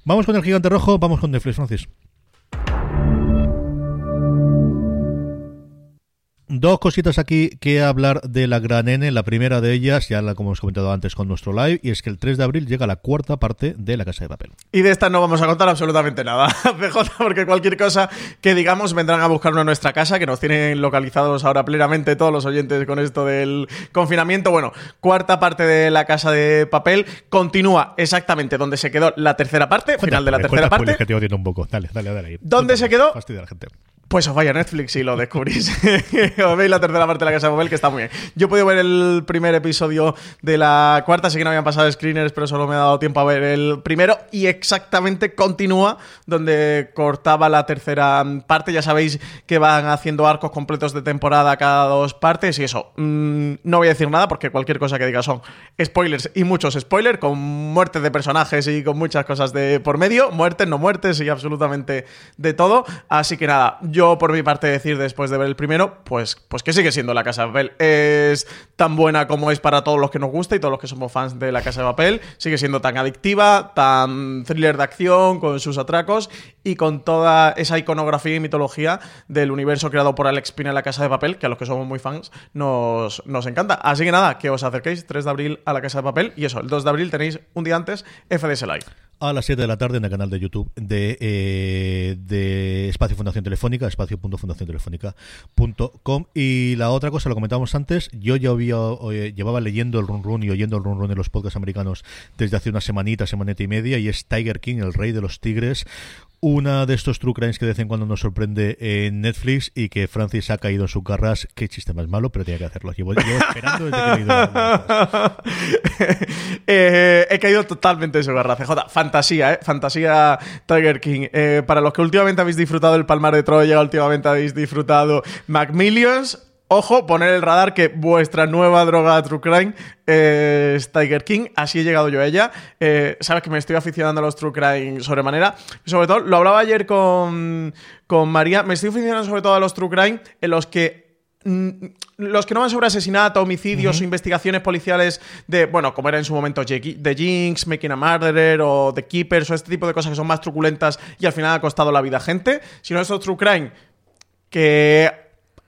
Vamos con el gigante rojo, vamos con Netflix, Francis. Dos cositas aquí que hablar de la gran N. La primera de ellas, ya la como hemos comentado antes con nuestro live, y es que el 3 de abril llega la cuarta parte de La Casa de Papel. Y de esta no vamos a contar absolutamente nada, <laughs> PJ, porque cualquier cosa que digamos vendrán a buscarnos a nuestra casa, que nos tienen localizados ahora plenamente todos los oyentes con esto del confinamiento. Bueno, cuarta parte de La Casa de Papel continúa exactamente donde se quedó la tercera parte, final de la tercera parte. Que te un poco. Dale, dale, dale. ¿Dónde se quedó? Fastidia la gente. Pues os vaya a Netflix y lo descubrís. <laughs> os veis la tercera parte de la Casa de Papel, que está muy bien. Yo he podido ver el primer episodio de la cuarta, sé que no habían pasado screeners, pero solo me ha dado tiempo a ver el primero. Y exactamente continúa donde cortaba la tercera parte. Ya sabéis que van haciendo arcos completos de temporada cada dos partes. Y eso, mm, no voy a decir nada porque cualquier cosa que diga son spoilers y muchos spoilers, con muertes de personajes y con muchas cosas de por medio. Muertes, no muertes y absolutamente de todo. Así que nada, yo, por mi parte, decir después de ver el primero, pues, pues que sigue siendo La Casa de Papel. Es tan buena como es para todos los que nos gusta y todos los que somos fans de La Casa de Papel. Sigue siendo tan adictiva, tan thriller de acción, con sus atracos y con toda esa iconografía y mitología del universo creado por Alex Pina en La Casa de Papel, que a los que somos muy fans nos, nos encanta. Así que nada, que os acerquéis 3 de abril a La Casa de Papel y eso, el 2 de abril tenéis un día antes FDS Live a las 7 de la tarde en el canal de YouTube de, eh, de Espacio Fundación Telefónica, espacio.fundaciontelefónica.com. Y la otra cosa, lo comentábamos antes, yo ya había, llevaba leyendo el run run y oyendo el run run de los podcasts americanos desde hace una semanita, semanita y media, y es Tiger King, el rey de los tigres, una de estos true crimes que de vez en cuando nos sorprende en Netflix y que Francis ha caído en su carras. Qué chiste más malo, pero tenía que hacerlo. Llevo, esperando desde que he leído <laughs> eh, He caído totalmente en su garra, CJ. Fantasía, ¿eh? Fantasía Tiger King. Eh, para los que últimamente habéis disfrutado el Palmar de Troya, últimamente habéis disfrutado Macmillions Ojo, poner el radar que vuestra nueva droga True Crime es Tiger King. Así he llegado yo a ella. Eh, sabes que me estoy aficionando a los True Crime sobremanera. Sobre todo, lo hablaba ayer con, con María. Me estoy aficionando sobre todo a los True Crime en los que los que no van sobre asesinato, homicidios o investigaciones policiales de, bueno, como era en su momento The Jinx, Making a Murderer o The Keepers o este tipo de cosas que son más truculentas y al final ha costado la vida a gente, sino esos True Crime que,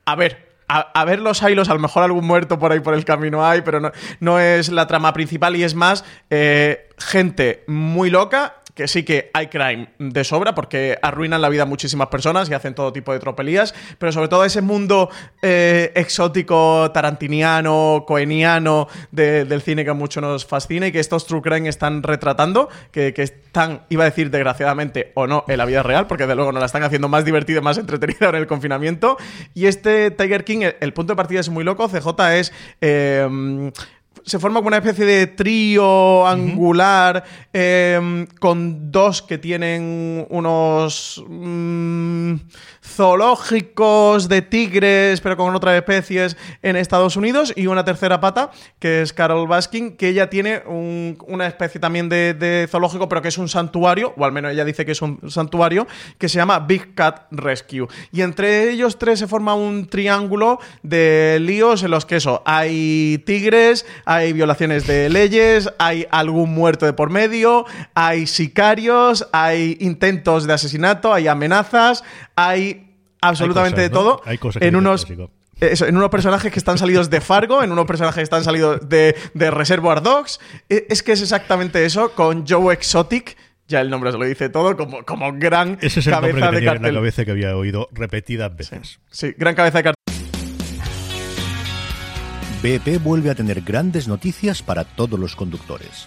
a ver, a, ver los hilos, a lo mejor algún muerto por ahí por el camino hay, pero no, no es la trama principal y es más eh, gente muy loca que sí que hay crime de sobra porque arruinan la vida a muchísimas personas y hacen todo tipo de tropelías, pero sobre todo ese mundo eh, exótico, tarantiniano, coeniano del cine que mucho nos fascina y que estos true crime están retratando, que, están, iba a decir desgraciadamente o no, en la vida real, porque de luego no la están haciendo más divertida más entretenida <laughs> en el confinamiento. Y este Tiger King, el, punto de partida es muy loco, CJ es... Eh, se forma como una especie de trío angular em, con dos que tienen unos mm, zoológicos de tigres, pero con otras especies en Estados Unidos, y una tercera pata, que es Carol Baskin, que ella tiene una especie también de, zoológico, pero que es un santuario, o al menos ella dice que es un santuario, que se llama Big Cat Rescue. Y entre ellos tres se forma un triángulo de líos en los que eso, hay tigres, hay violaciones de leyes, hay algún muerto de por medio, hay sicarios, hay intentos de asesinato, hay amenazas, hay absolutamente de todo. Hay cosas en unos en unos personajes que están salidos de Fargo, en unos personajes que están salidos de, de Reservoir Dogs. E, es que es exactamente eso, con Joe Exotic. Ya el nombre se lo dice todo, como, como gran Ese es el cabeza nombre que de tenía cartel. en la cabeza que había oído repetidas veces. Sí, gran cabeza de cartel. BP vuelve a tener grandes noticias para todos los conductores.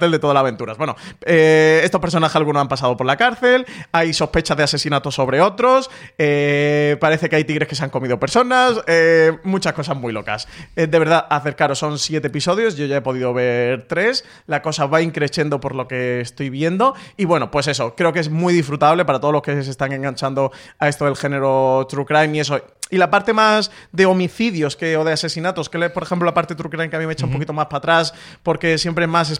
de todas las aventuras. Bueno, eh, estos personajes algunos han pasado por la cárcel, hay sospechas de asesinato sobre otros, eh, parece que hay tigres que se han comido personas, eh, muchas cosas muy locas. de verdad, acercaros, son siete episodios, yo ya he podido ver tres, la cosa va increciendo por lo que estoy viendo, y bueno, pues eso, creo que es muy disfrutable para todos los que se están enganchando a esto del género True Crime y eso. Y la parte más de homicidios que, o de asesinatos, que por ejemplo la parte True Crime que a mí me echa un poquito más para atrás, porque siempre es más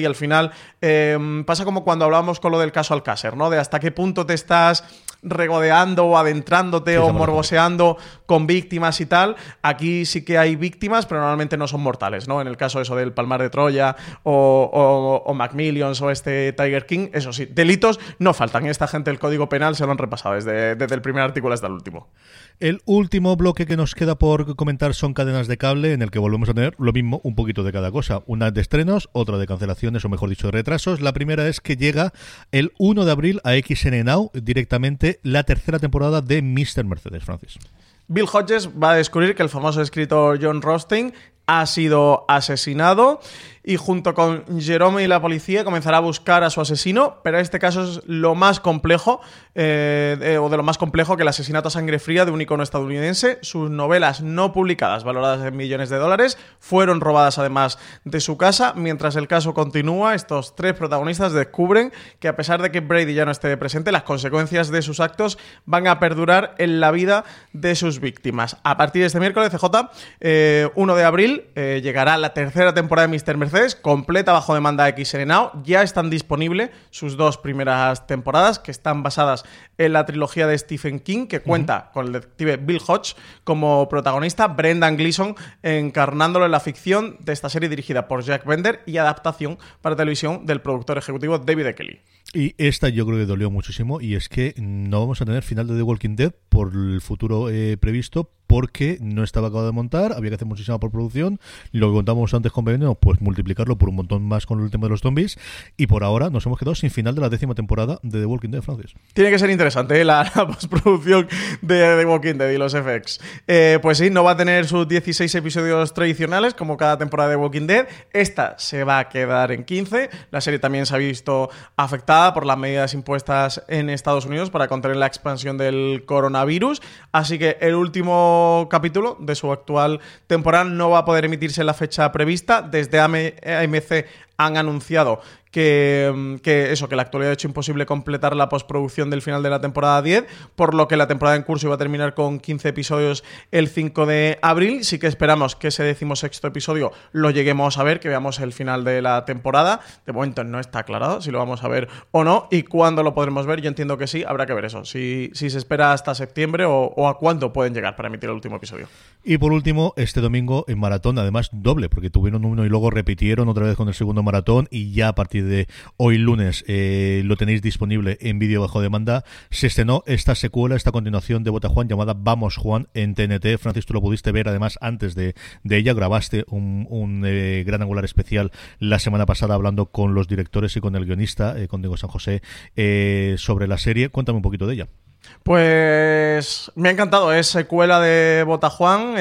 y al final em, pasa como cuando hablábamos con lo del caso Alcácer, ¿no? De hasta qué punto te estás regodeando o adentrándote o morboseando con víctimas y tal. Aquí sí que hay víctimas, pero normalmente no son mortales, ¿no? En el caso eso del Palmar de Troya o, o, Macmillions o este Tiger King, eso sí, delitos no faltan. Esta gente el Código Penal se lo han repasado desde, desde el primer artículo hasta el último. El último bloque que nos queda por comentar son cadenas de cable, en el que volvemos a tener lo mismo, un poquito de cada cosa. Una de estrenos, otra de cancelaciones, o mejor dicho, de retrasos. La primera es que llega el 1 de abril a XN Now directamente la tercera temporada de Mr. Mercedes, Francis. Bill Hodges va a descubrir que el famoso escritor John Rothstein ha sido asesinado y junto con Jerome y la policía comenzará a buscar a su asesino, pero este caso es lo más complejo, eh, o de lo más complejo que el asesinato a sangre fría de un icono estadounidense. Sus novelas no publicadas, valoradas en millones de dólares, fueron robadas además de su casa. Mientras el caso continúa, estos tres protagonistas descubren que a pesar de que Brady ya no esté presente, las consecuencias de sus actos van a perdurar en la vida de sus víctimas. A partir de este miércoles, CJ, 1 eh, de abril, eh, llegará la tercera temporada de Mr. Mercedes completa bajo demanda de Now. Ya están disponibles sus dos primeras temporadas, que están basadas en la trilogía de Stephen King, que cuenta con el detective Bill Hodge como protagonista, Brendan Gleeson encarnándolo en la ficción de esta serie dirigida por Jack Bender y adaptación para televisión del productor ejecutivo David e. Kelly. Y esta yo creo que dolió muchísimo y es que no vamos a tener final de The Walking Dead por el futuro eh, previsto porque no estaba acabado de montar, había que hacer muchísima por producción, lo que contábamos antes con Veneno, pues multiplicarlo por un montón más con el tema de los zombies y por ahora nos hemos quedado sin final de la décima temporada de The Walking Dead, Francis. Tiene que ser interesante ¿eh? <laughs> la, postproducción de The Walking Dead y los FX. Eh, pues sí, no va a tener sus 16 episodios tradicionales como cada temporada de The Walking Dead, esta se va a quedar en 15, la serie también se ha visto afectada por las medidas impuestas en Estados Unidos para contener la expansión del coronavirus. Así que el último capítulo de su actual temporada no va a poder emitirse en la fecha prevista. Desde AMC han anunciado Mm, que, eso, que la actualidad ha hecho imposible completar la postproducción del final de la temporada 10, por lo que la temporada en curso iba a terminar con 15 episodios el 5 de abril. Sí que esperamos que ese decimosexto episodio lo lleguemos a ver, que veamos el final de la temporada. De momento no está aclarado si lo vamos a ver o no y cuándo lo podremos ver. Yo entiendo que sí, habrá que ver eso. Si, si se espera hasta septiembre o, o a cuándo pueden llegar para emitir el último episodio. Y por último, este domingo en maratón, además doble, porque tuvieron uno y luego repitieron otra vez con el segundo maratón y ya a partir de hoy lunes eh, lo tenéis disponible en vídeo bajo demanda. Se estrenó esta secuela, esta continuación de Bota Juan llamada Vamos Juan en TNT. Francis, tú lo pudiste ver además antes de, ella. Grabaste un, eh, gran angular especial la semana pasada hablando con los directores y con el guionista, eh, con Diego San José, sobre la serie. Cuéntame un poquito de ella. Pues me ha encantado, es secuela de Bota Juan,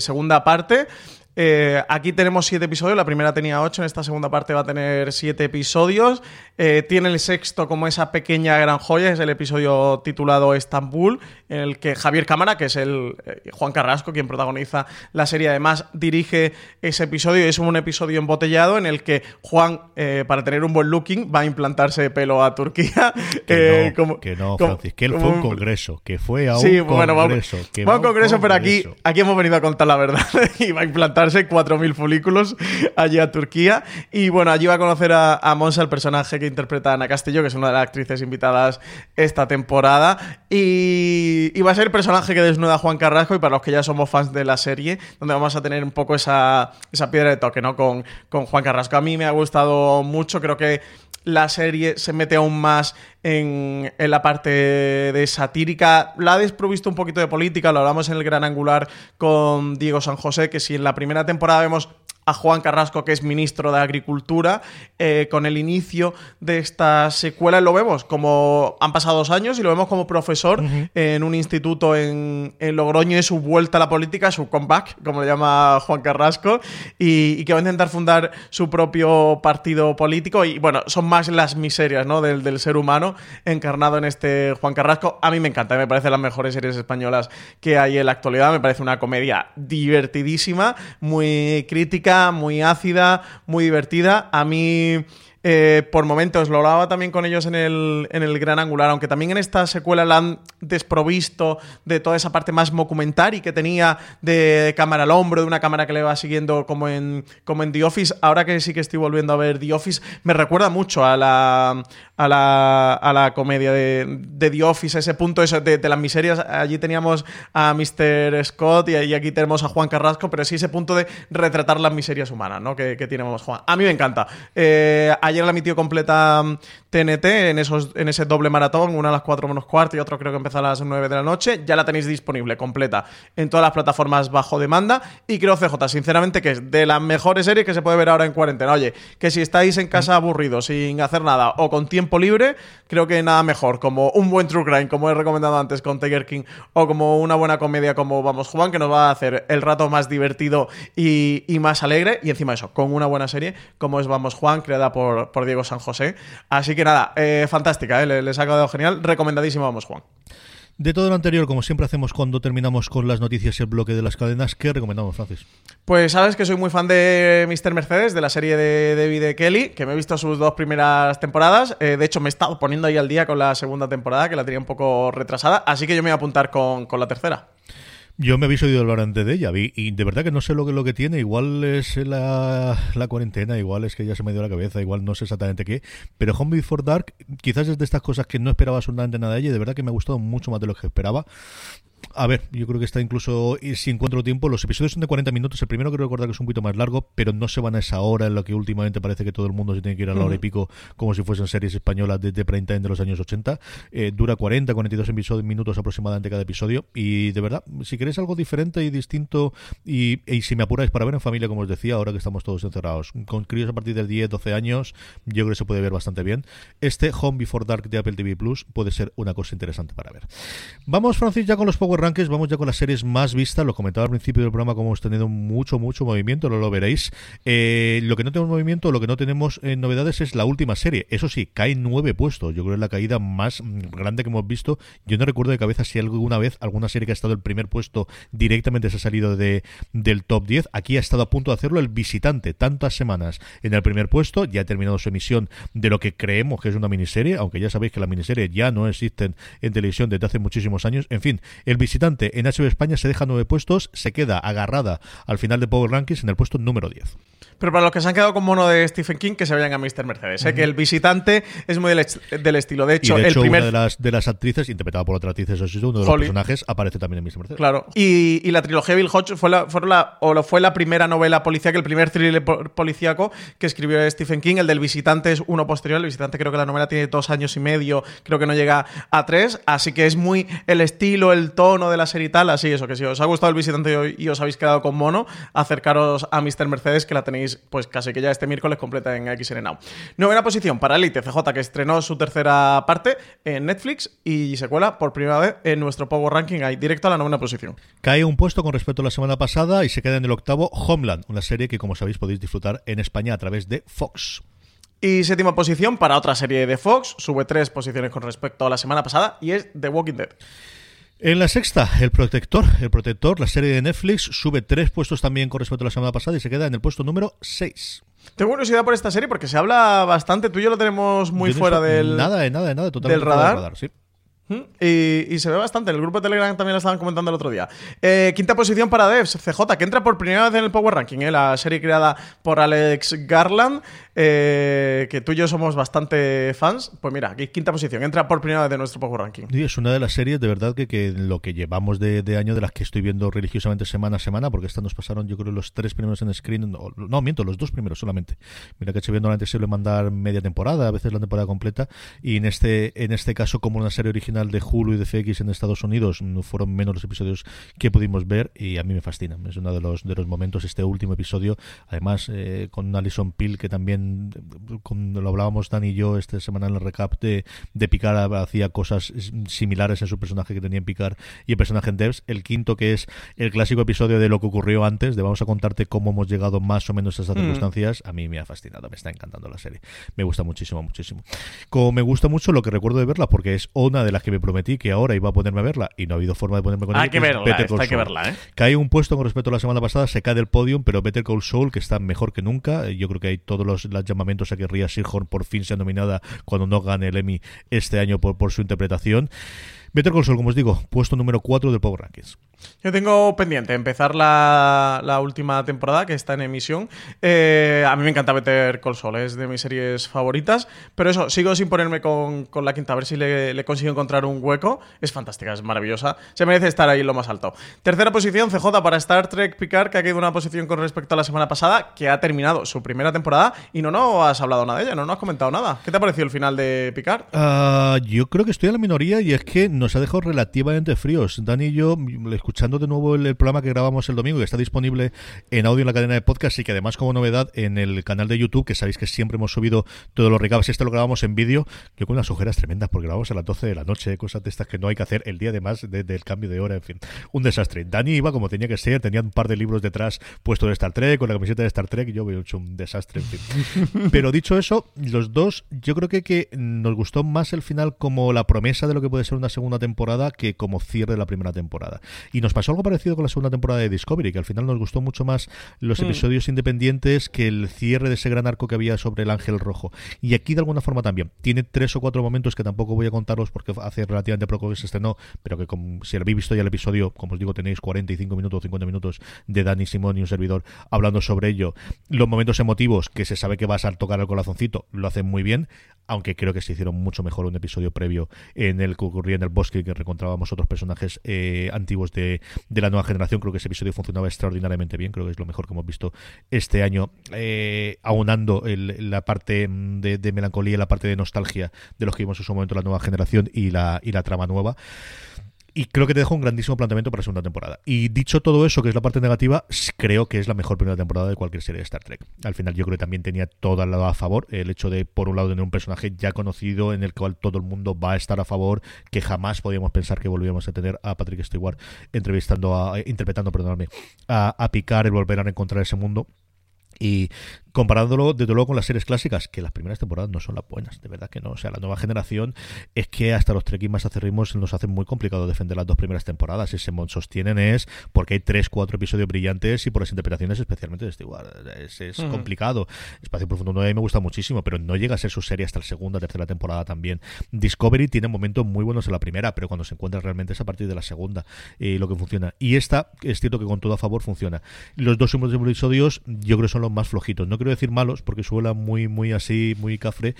segunda parte. Eh, aquí tenemos siete episodios, la primera tenía ocho, en esta segunda parte va a tener siete episodios. Eh, tiene el sexto como esa pequeña gran joya, es el episodio titulado Estambul, en el que Javier Cámara, que es el eh, Juan Carrasco, quien protagoniza la serie, además dirige ese episodio. Es un episodio embotellado en el que Juan, para tener un buen looking, va a implantarse pelo a Turquía. Que no, como, que no Francis, que él fue un congreso, que fue a un sí, bueno, congreso. Va, a un congreso, pero aquí, aquí hemos venido a contar la verdad. <laughs> y va a implantarse 4.000 folículos allí a Turquía. Y bueno, allí va a conocer a, a Monsa, el personaje que interpreta Ana Castillo, que es una de las actrices invitadas esta temporada. Y, y va a ser el personaje que desnuda a Juan Carrasco. Y para los que ya somos fans de la serie, donde vamos a tener un poco esa, esa piedra de toque, ¿no? Con, con Juan Carrasco. A mí me ha gustado mucho. Creo que la serie se mete aún más en, en, la parte de satírica. La ha desprovisto un poquito de política, lo hablamos en el gran angular con Diego San José, que si en la primera temporada vemos a Juan Carrasco, que es ministro de Agricultura, eh, con el inicio de esta secuela lo vemos como han pasado dos años y lo vemos como profesor en un instituto en, Logroño y su vuelta a la política, su comeback, como le llama Juan Carrasco, y, que va a intentar fundar su propio partido político. Y bueno, son más las miserias ¿no? del, del ser humano encarnado en este Juan Carrasco. A mí me encanta, me parece las mejores series españolas que hay en la actualidad, me parece una comedia divertidísima, muy crítica muy ácida, muy divertida. A mí eh, por momentos lo hablaba también con ellos en el, en el Gran Angular, aunque también en esta secuela la han desprovisto de toda esa parte más documentary que tenía de cámara al hombro, de una cámara que le va siguiendo como en, como en The Office. Ahora que sí que estoy volviendo a ver The Office, me recuerda mucho a la, a la, a la comedia de, The Office, ese punto de, las miserias. Allí teníamos a Mr. Scott y, aquí tenemos a Juan Carrasco, pero sí ese punto de retratar las miserias humanas ¿no? que, que tenemos Juan. A mí me encanta. Eh, ayer la emitió completa TNT mm, en, esos, en ese doble maratón, una a las 4 menos cuarto y otro creo que empieza a las 9 de la noche. Ya la tenéis disponible completa en todas las plataformas bajo demanda. Y creo, CJ, sinceramente, que es de las mejores series que se puede ver ahora en cuarentena. Oye, que si estáis en casa aburridos, sin hacer nada o con tiempo libre, creo que nada mejor. Como un buen True Crime, como he recomendado antes con Tiger King, o como una buena comedia como Vamos Juan, que nos va a hacer el rato más divertido y, más alegre. Y encima eso, con una buena serie como es Vamos Juan, creada por por Diego San José. Así que nada, eh, fantástica, eh, les ha quedado genial. Recomendadísimo, vamos, Juan. De todo lo anterior, como siempre hacemos cuando terminamos con las noticias y el bloque de las cadenas, ¿qué recomendamos, Francis? Pues sabes que soy muy fan de Mr. Mercedes, de la serie de David Kelly, que me he visto sus dos primeras temporadas. Eh, de hecho, me he estado poniendo ahí al día con la segunda temporada, que la tenía un poco retrasada, así que yo me voy a apuntar con, con la tercera. Yo me habéis oído hablar antes de ella y de verdad que no sé lo que, lo que tiene. Igual es la, la cuarentena, igual es que ya se me dio la cabeza, igual no sé exactamente qué. Pero Home Before Dark quizás es de estas cosas que no esperaba absolutamente nada de ella y de verdad que me ha gustado mucho más de lo que esperaba. A ver, yo creo que está incluso, si encuentro tiempo, los episodios son de 40 minutos. El primero creo recordar que es un poquito más largo, pero no se van a esa hora en la que últimamente parece que todo el mundo se tiene que ir a la hora y pico, como si fuesen series españolas de, de prime time de los años 80. Eh, dura 40, 42 episodios, minutos aproximadamente cada episodio. Y de verdad, si queréis algo diferente y distinto, y, si me apuráis para ver en familia, como os decía, ahora que estamos todos encerrados, con críos a partir de 10, 12 años, yo creo que se puede ver bastante bien. Este Home Before Dark de Apple TV Plus puede ser una cosa interesante para ver. Vamos, Francis, ya con los Power Rankings, vamos ya con las series más vistas. Lo comentaba al principio del programa, como hemos tenido mucho, mucho movimiento, no lo veréis. Eh, lo que no tenemos movimiento, lo que no tenemos en novedades es la última serie. Eso sí, cae nueve puestos. Yo creo que es la caída más grande que hemos visto. Yo no recuerdo de cabeza si alguna vez alguna serie que ha estado el primer puesto directamente se ha salido de, del top 10. Aquí ha estado a punto de hacerlo el visitante, tantas semanas en el primer puesto. Ya ha terminado su emisión de lo que creemos que es una miniserie, aunque ya sabéis que las miniseries ya no existen en televisión desde hace muchísimos años. En fin, el visitante en HBO España se deja nueve puestos, se queda agarrada al final de Power Rankings en el puesto número 10. Pero para los que se han quedado con mono de Stephen King, que se vayan a Mr. Mercedes. ¿eh? Que el visitante es muy del, estilo. De hecho, el primer... una de las, de las actrices, interpretada por otra actriz, eso uno de los personajes, aparece también en Mr. Mercedes. Claro. Y, la trilogía Bill Hodge fue la, fue la, o fue la primera novela policíaca, el primer thriller policíaco que escribió Stephen King. El del visitante es uno posterior. El visitante creo que la novela tiene dos años y medio, creo que no llega a tres. Así que es muy el estilo, el tono de la serie y tal. Así, eso, que si os ha gustado el visitante y os habéis quedado con mono, acercaros a Mr. Mercedes, que la tenéis tenéis pues casi que ya este miércoles completa en XN Now. Novena posición para Elite CJ, que estrenó su tercera parte en Netflix y se cuela por primera vez en nuestro Power Ranking ahí, directo a la novena posición. Cae un puesto con respecto a la semana pasada y se queda en el octavo Homeland, una serie que como sabéis podéis disfrutar en España a través de Fox. Y séptima posición para otra serie de Fox, sube tres posiciones con respecto a la semana pasada y es The Walking Dead. En la sexta, El Protector. El Protector, la serie de Netflix, sube tres puestos también con respecto a la semana pasada y se queda en el puesto número 6. Tengo curiosidad por esta serie porque se habla bastante. Tú y yo lo tenemos muy fuera del. Nada, de nada, de nada, totalmente del radar. radar, sí. Y, se ve bastante. En el grupo de Telegram también lo estaban comentando el otro día. Eh, quinta posición para Devs, CJ, que entra por primera vez en el Power Ranking, eh, la serie creada por Alex Garland, eh, que tú y yo somos bastante fans. Pues mira, aquí quinta posición, entra por primera vez en nuestro Power Ranking. Y es una de las series, de verdad, que, que lo que llevamos de, de año, de las que estoy viendo religiosamente semana a semana, porque estas nos pasaron, yo creo, los tres primeros en screen. No, no, miento, los dos primeros solamente. Mira que HBO normalmente suele mandar media temporada, a veces la temporada completa, y en este, en este caso, como una serie original de Hulu y de FX en Estados Unidos, fueron menos los episodios que pudimos ver, y a mí me fascina. Es uno de los, de los momentos, este último episodio, además, eh, con Alison Peel, que también, con, lo hablábamos Dan y yo esta semana en el recap de, de Picard, hacía cosas similares en su personaje que tenía en Picard y el personaje en Devs. El quinto, que es el clásico episodio de lo que ocurrió antes, de vamos a contarte cómo hemos llegado más o menos a estas Mm. circunstancias, a mí me ha fascinado, me está encantando la serie. Me gusta muchísimo, muchísimo. Como me gusta mucho lo que recuerdo de verla, porque es una de las que me prometí que ahora iba a ponerme a verla y no ha habido forma de ponerme con Hay ella, que es verla, Better esta Call hay que verla, ¿eh? Cae un puesto con respecto a la semana pasada, se cae del podium, pero Better Call Saul, que está mejor que nunca. Yo creo que hay todos los, los llamamientos a que Ria Seahorn por fin sea nominada cuando no gane el Emmy este año por, por su interpretación. Better Call Saul, como os digo, puesto número 4 del Power Rankings. Yo tengo pendiente empezar la, la última temporada que está en emisión. Eh, a mí me encanta Better Call Saul, es de mis series favoritas. Pero eso, sigo sin ponerme con, con la quinta, a ver si le, le consigo encontrar un hueco. Es fantástica, es maravillosa. Se merece estar ahí en lo más alto. Tercera posición, CJ para Star Trek Picard, que ha caído una posición con respecto a la semana pasada, que ha terminado su primera temporada y no nos has hablado nada de ella, no nos has comentado nada. ¿Qué te ha parecido el final de Picard? Ah, yo creo que estoy en la minoría y es que nos ha dejado relativamente fríos. Dani y yo, escuchando de nuevo el, el programa que grabamos el domingo, que está disponible en audio en la cadena de podcast y que además como novedad en el canal de YouTube, que sabéis que siempre hemos subido todos los recaps, este lo grabamos en vídeo, yo con unas ojeras tremendas porque grabamos a las 12 de la noche, cosas de estas que no hay que hacer el día además de- del cambio de hora, en fin, un desastre. Dani iba como tenía que ser, tenía un par de libros detrás puesto de Star Trek, con la camiseta de Star Trek, y yo veo hecho un desastre, en fin. <laughs> Pero dicho eso, los dos, yo creo que, que nos gustó más el final como la promesa de lo que puede ser una segunda temporada que como cierre de la primera temporada. Y nos pasó algo parecido con la segunda temporada de Discovery, que al final nos gustó mucho más los Mm. episodios independientes que el cierre de ese gran arco que había sobre el Ángel Rojo. Y aquí de alguna forma también. Tiene tres o cuatro momentos que tampoco voy a contaros porque hace relativamente poco que se estrenó, pero que como, si habéis visto ya el episodio, como os digo, tenéis 45 minutos o 50 minutos de Dani Simón y un servidor hablando sobre ello. Los momentos emotivos que se sabe que vas a tocar el corazoncito lo hacen muy bien, aunque creo que se hicieron mucho mejor un episodio previo en el que ocurría en el bosque que reencontrábamos otros personajes eh, antiguos de, de la nueva generación. Creo que ese episodio funcionaba extraordinariamente bien, creo que es lo mejor que hemos visto este año, eh, aunando el- la parte mm, de, de melancolía la parte de nostalgia de los que vimos en su momento la nueva generación y la, y la trama nueva. Y creo que te dejo un grandísimo planteamiento para la segunda temporada. Y dicho todo eso, que es la parte negativa, creo que es la mejor primera temporada de cualquier serie de Star Trek. Al final yo creo que también tenía todo al lado a favor. El hecho de, por un lado, tener un personaje ya conocido en el cual todo el mundo va a estar a favor, que jamás podíamos pensar que volvíamos a tener a Patrick Stewart entrevistando a, eh, interpretando, perdóname, a, a Picard, el volver a encontrar ese mundo. Y comparándolo desde luego con las series clásicas, que las primeras temporadas no son las buenas, de verdad que no. O sea, la nueva generación es que hasta los trekkies más acérrimos nos hacen muy complicado defender las dos primeras temporadas. Y se sostienen es porque hay tres, cuatro episodios brillantes y por las interpretaciones especialmente de Stewart. Es, es Ujú. complicado. Espacio Profundo 9 a mí me gusta muchísimo, pero no llega a ser su serie hasta la segunda, tercera temporada también. Discovery tiene momentos muy buenos en la primera, pero cuando se encuentra realmente es a partir de la segunda eh, lo que funciona. Y esta, es cierto que con todo a favor funciona. Los dos últimos episodios yo creo que son los más flojitos. No quiero decir malos, porque suena muy, muy así, muy cafre,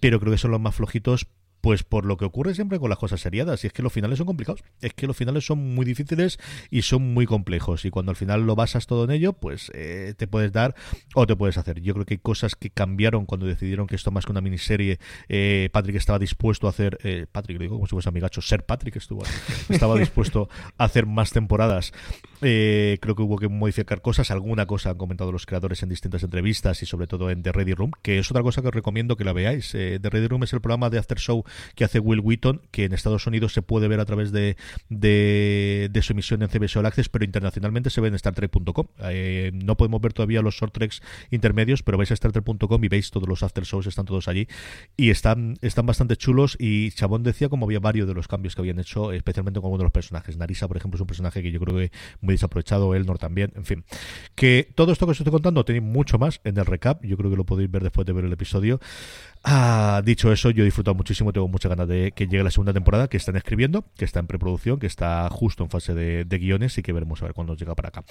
pero creo que son los más flojitos Pues por lo que ocurre siempre con las cosas seriadas, y es que los finales son complicados, es que los finales son muy difíciles y son muy complejos, y cuando al final lo basas todo en ello, pues eh, te puedes dar o te puedes hacer. Yo creo que hay cosas que cambiaron cuando decidieron que esto más que una miniserie, eh, Patrick estaba dispuesto a hacer, eh, Patrick, lo digo como si fuese amigacho, ser Patrick estuvo, <laughs> estaba dispuesto a hacer más temporadas. creo que hubo que modificar cosas, alguna cosa han comentado los creadores en distintas entrevistas y sobre todo en The Ready Room, que es otra cosa que os recomiendo que la veáis. The Ready Room es el programa de After Show que hace Will Wheaton, que en Estados Unidos se puede ver a través de, de, su emisión en CBS All Access, pero internacionalmente se ve en StarTrek.com. Eh, no podemos ver todavía los short treks intermedios, pero vais a StarTrek.com y veis todos los after shows, están todos allí y están, están bastante chulos. Y Chabón decía como había varios de los cambios que habían hecho, especialmente con uno de los personajes. Narisa, por ejemplo, es un personaje que yo creo que muy desaprovechado, Elnor también, en fin. Que todo esto que os estoy contando tenéis mucho más en el recap, yo creo que lo podéis ver después de ver el episodio. Ah, dicho eso, yo he disfrutado muchísimo, tengo muchas ganas de que llegue la segunda temporada, que están escribiendo, que está en preproducción, que está justo en fase de, guiones y que veremos a ver cuándo llega para acá.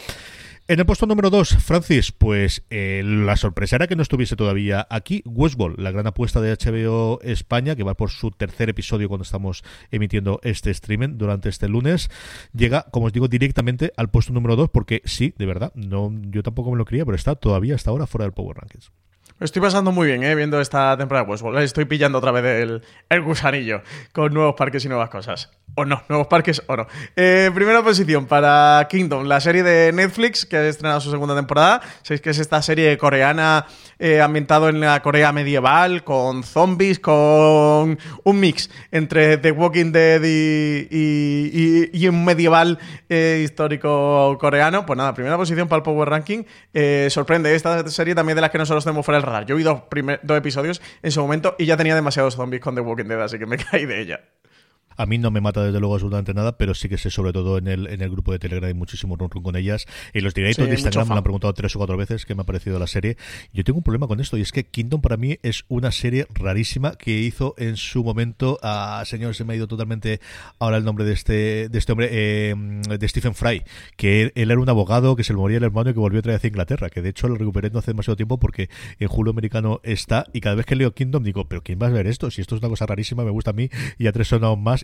En el puesto número 2, Francis, pues eh, la sorpresa era que no estuviese todavía aquí. Westworld, la gran apuesta de HBO España, que va por su tercer episodio cuando estamos emitiendo este streaming durante este lunes, llega, como os digo, directamente al puesto número 2, porque sí, de verdad, no, yo tampoco me lo creía, pero está todavía hasta ahora fuera del Power Rankings. Estoy pasando muy bien, ¿eh? Viendo esta temporada de Westworld. Estoy pillando otra vez el, el gusanillo con nuevos parques y nuevas cosas o no, nuevos parques o no. Eh, primera posición para Kingdom, la serie de Netflix que ha estrenado su segunda temporada. Sabéis que es esta serie coreana eh, ambientado en la Corea medieval, con zombies, con un mix entre The Walking Dead y, un medieval eh, histórico coreano. Pues nada, primera posición para el Power Ranking. sorprende esta serie también de las que nosotros tenemos fuera del radar. Yo vi dos, dos episodios en su momento y ya tenía demasiados zombies con The Walking Dead, así que me <laughs> caí de ella. A mí no me mata desde luego absolutamente nada, pero sí que sé sobre todo en el, en el grupo de Telegram hay muchísimo run, con ellas. Y los directos de Instagram me han preguntado tres o cuatro veces qué me ha parecido la serie. Yo tengo un problema con esto y es que Kingdom para mí es una serie rarísima que hizo en su momento a señor se me ha ido totalmente ahora el nombre de este de este hombre eh, de Stephen Fry, que él, era un abogado que se le moría el hermano y que volvió otra vez a Inglaterra, que de hecho lo recuperé no hace demasiado tiempo porque en Julio Americano está y cada vez que leo Kingdom digo, pero ¿quién va a ver esto? Si esto es una cosa rarísima, me gusta a mí y a tres son aún más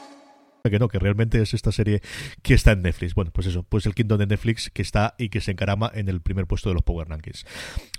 que no, que realmente es esta serie que está en Netflix. Bueno, pues eso, pues el Kingdom de Netflix que está y que se encarama en el primer puesto de los Power Rankings.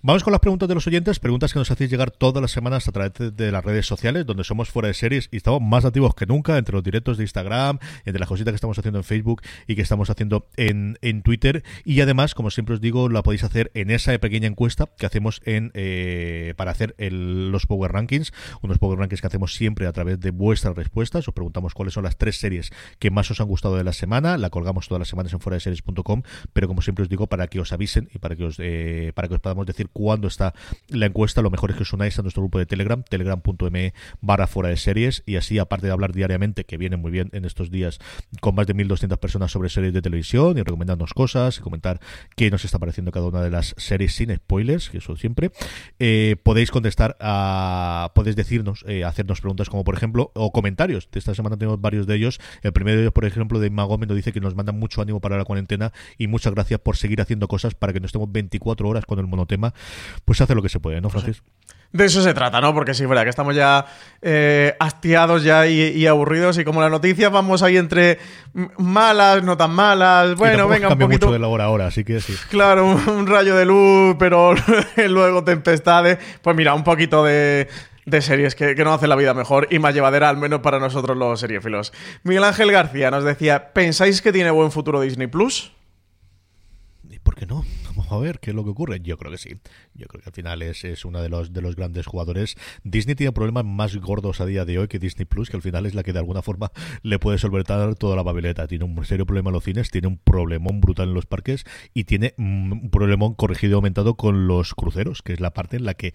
Vamos con las preguntas de los oyentes, preguntas que nos hacéis llegar todas las semanas a través de las redes sociales, donde somos fuera de series y estamos más activos que nunca entre los directos de Instagram, entre las cositas que estamos haciendo en Facebook y que estamos haciendo en, en Twitter. Y además, como siempre os digo, la podéis hacer en esa pequeña encuesta que hacemos en eh, para hacer los Power Rankings, unos Power Rankings que hacemos siempre a través de vuestras respuestas. Os preguntamos cuáles son las tres series que más os han gustado de la semana. La colgamos todas las semanas en fuera de series.com, pero como siempre os digo, para que os avisen y para que os, eh, para que os podamos decir cuándo está la encuesta, lo mejor es que os unáis a nuestro grupo de Telegram, telegram.me barra fuera de series, y así, aparte de hablar diariamente, que viene muy bien en estos días, con más de 1.200 personas sobre series de televisión y recomendarnos cosas y comentar qué nos está pareciendo cada una de las series sin spoilers, que eso siempre, eh, podéis contestar a, podéis decirnos, eh, hacernos preguntas como por ejemplo, o comentarios. Esta semana tenemos varios de ellos el primero de ellos, por ejemplo, de Magómez nos dice que nos manda mucho ánimo para la cuarentena y muchas gracias por seguir haciendo cosas para que no estemos 24 horas con el monotema. Pues hace lo que se puede, ¿no, Francis? De eso se trata, ¿no? Porque sí, verdad que estamos ya eh, hastiados ya y, aburridos y como las noticias vamos ahí entre malas, no tan malas, bueno, venga un poquito... mucho de la hora ahora, así que sí. Claro, un rayo de luz, pero <laughs> luego tempestades. Pues mira, un poquito de de series que, que nos hacen la vida mejor y más llevadera, al menos para nosotros los seriefilos. Miguel Ángel García nos decía, ¿pensáis que tiene buen futuro Disney Plus? ¿Y por qué no? A ver qué es lo que ocurre. Yo creo que sí. Yo creo que al final es, es uno de los, de los grandes jugadores. Disney tiene problemas más gordos a día de hoy que Disney Plus, que al final es la que de alguna forma <laughs> le puede solventar toda la babeleta. Tiene un serio problema en los cines, tiene un problemón brutal en los parques y tiene un problemón corregido y aumentado con los cruceros, que es la parte en la que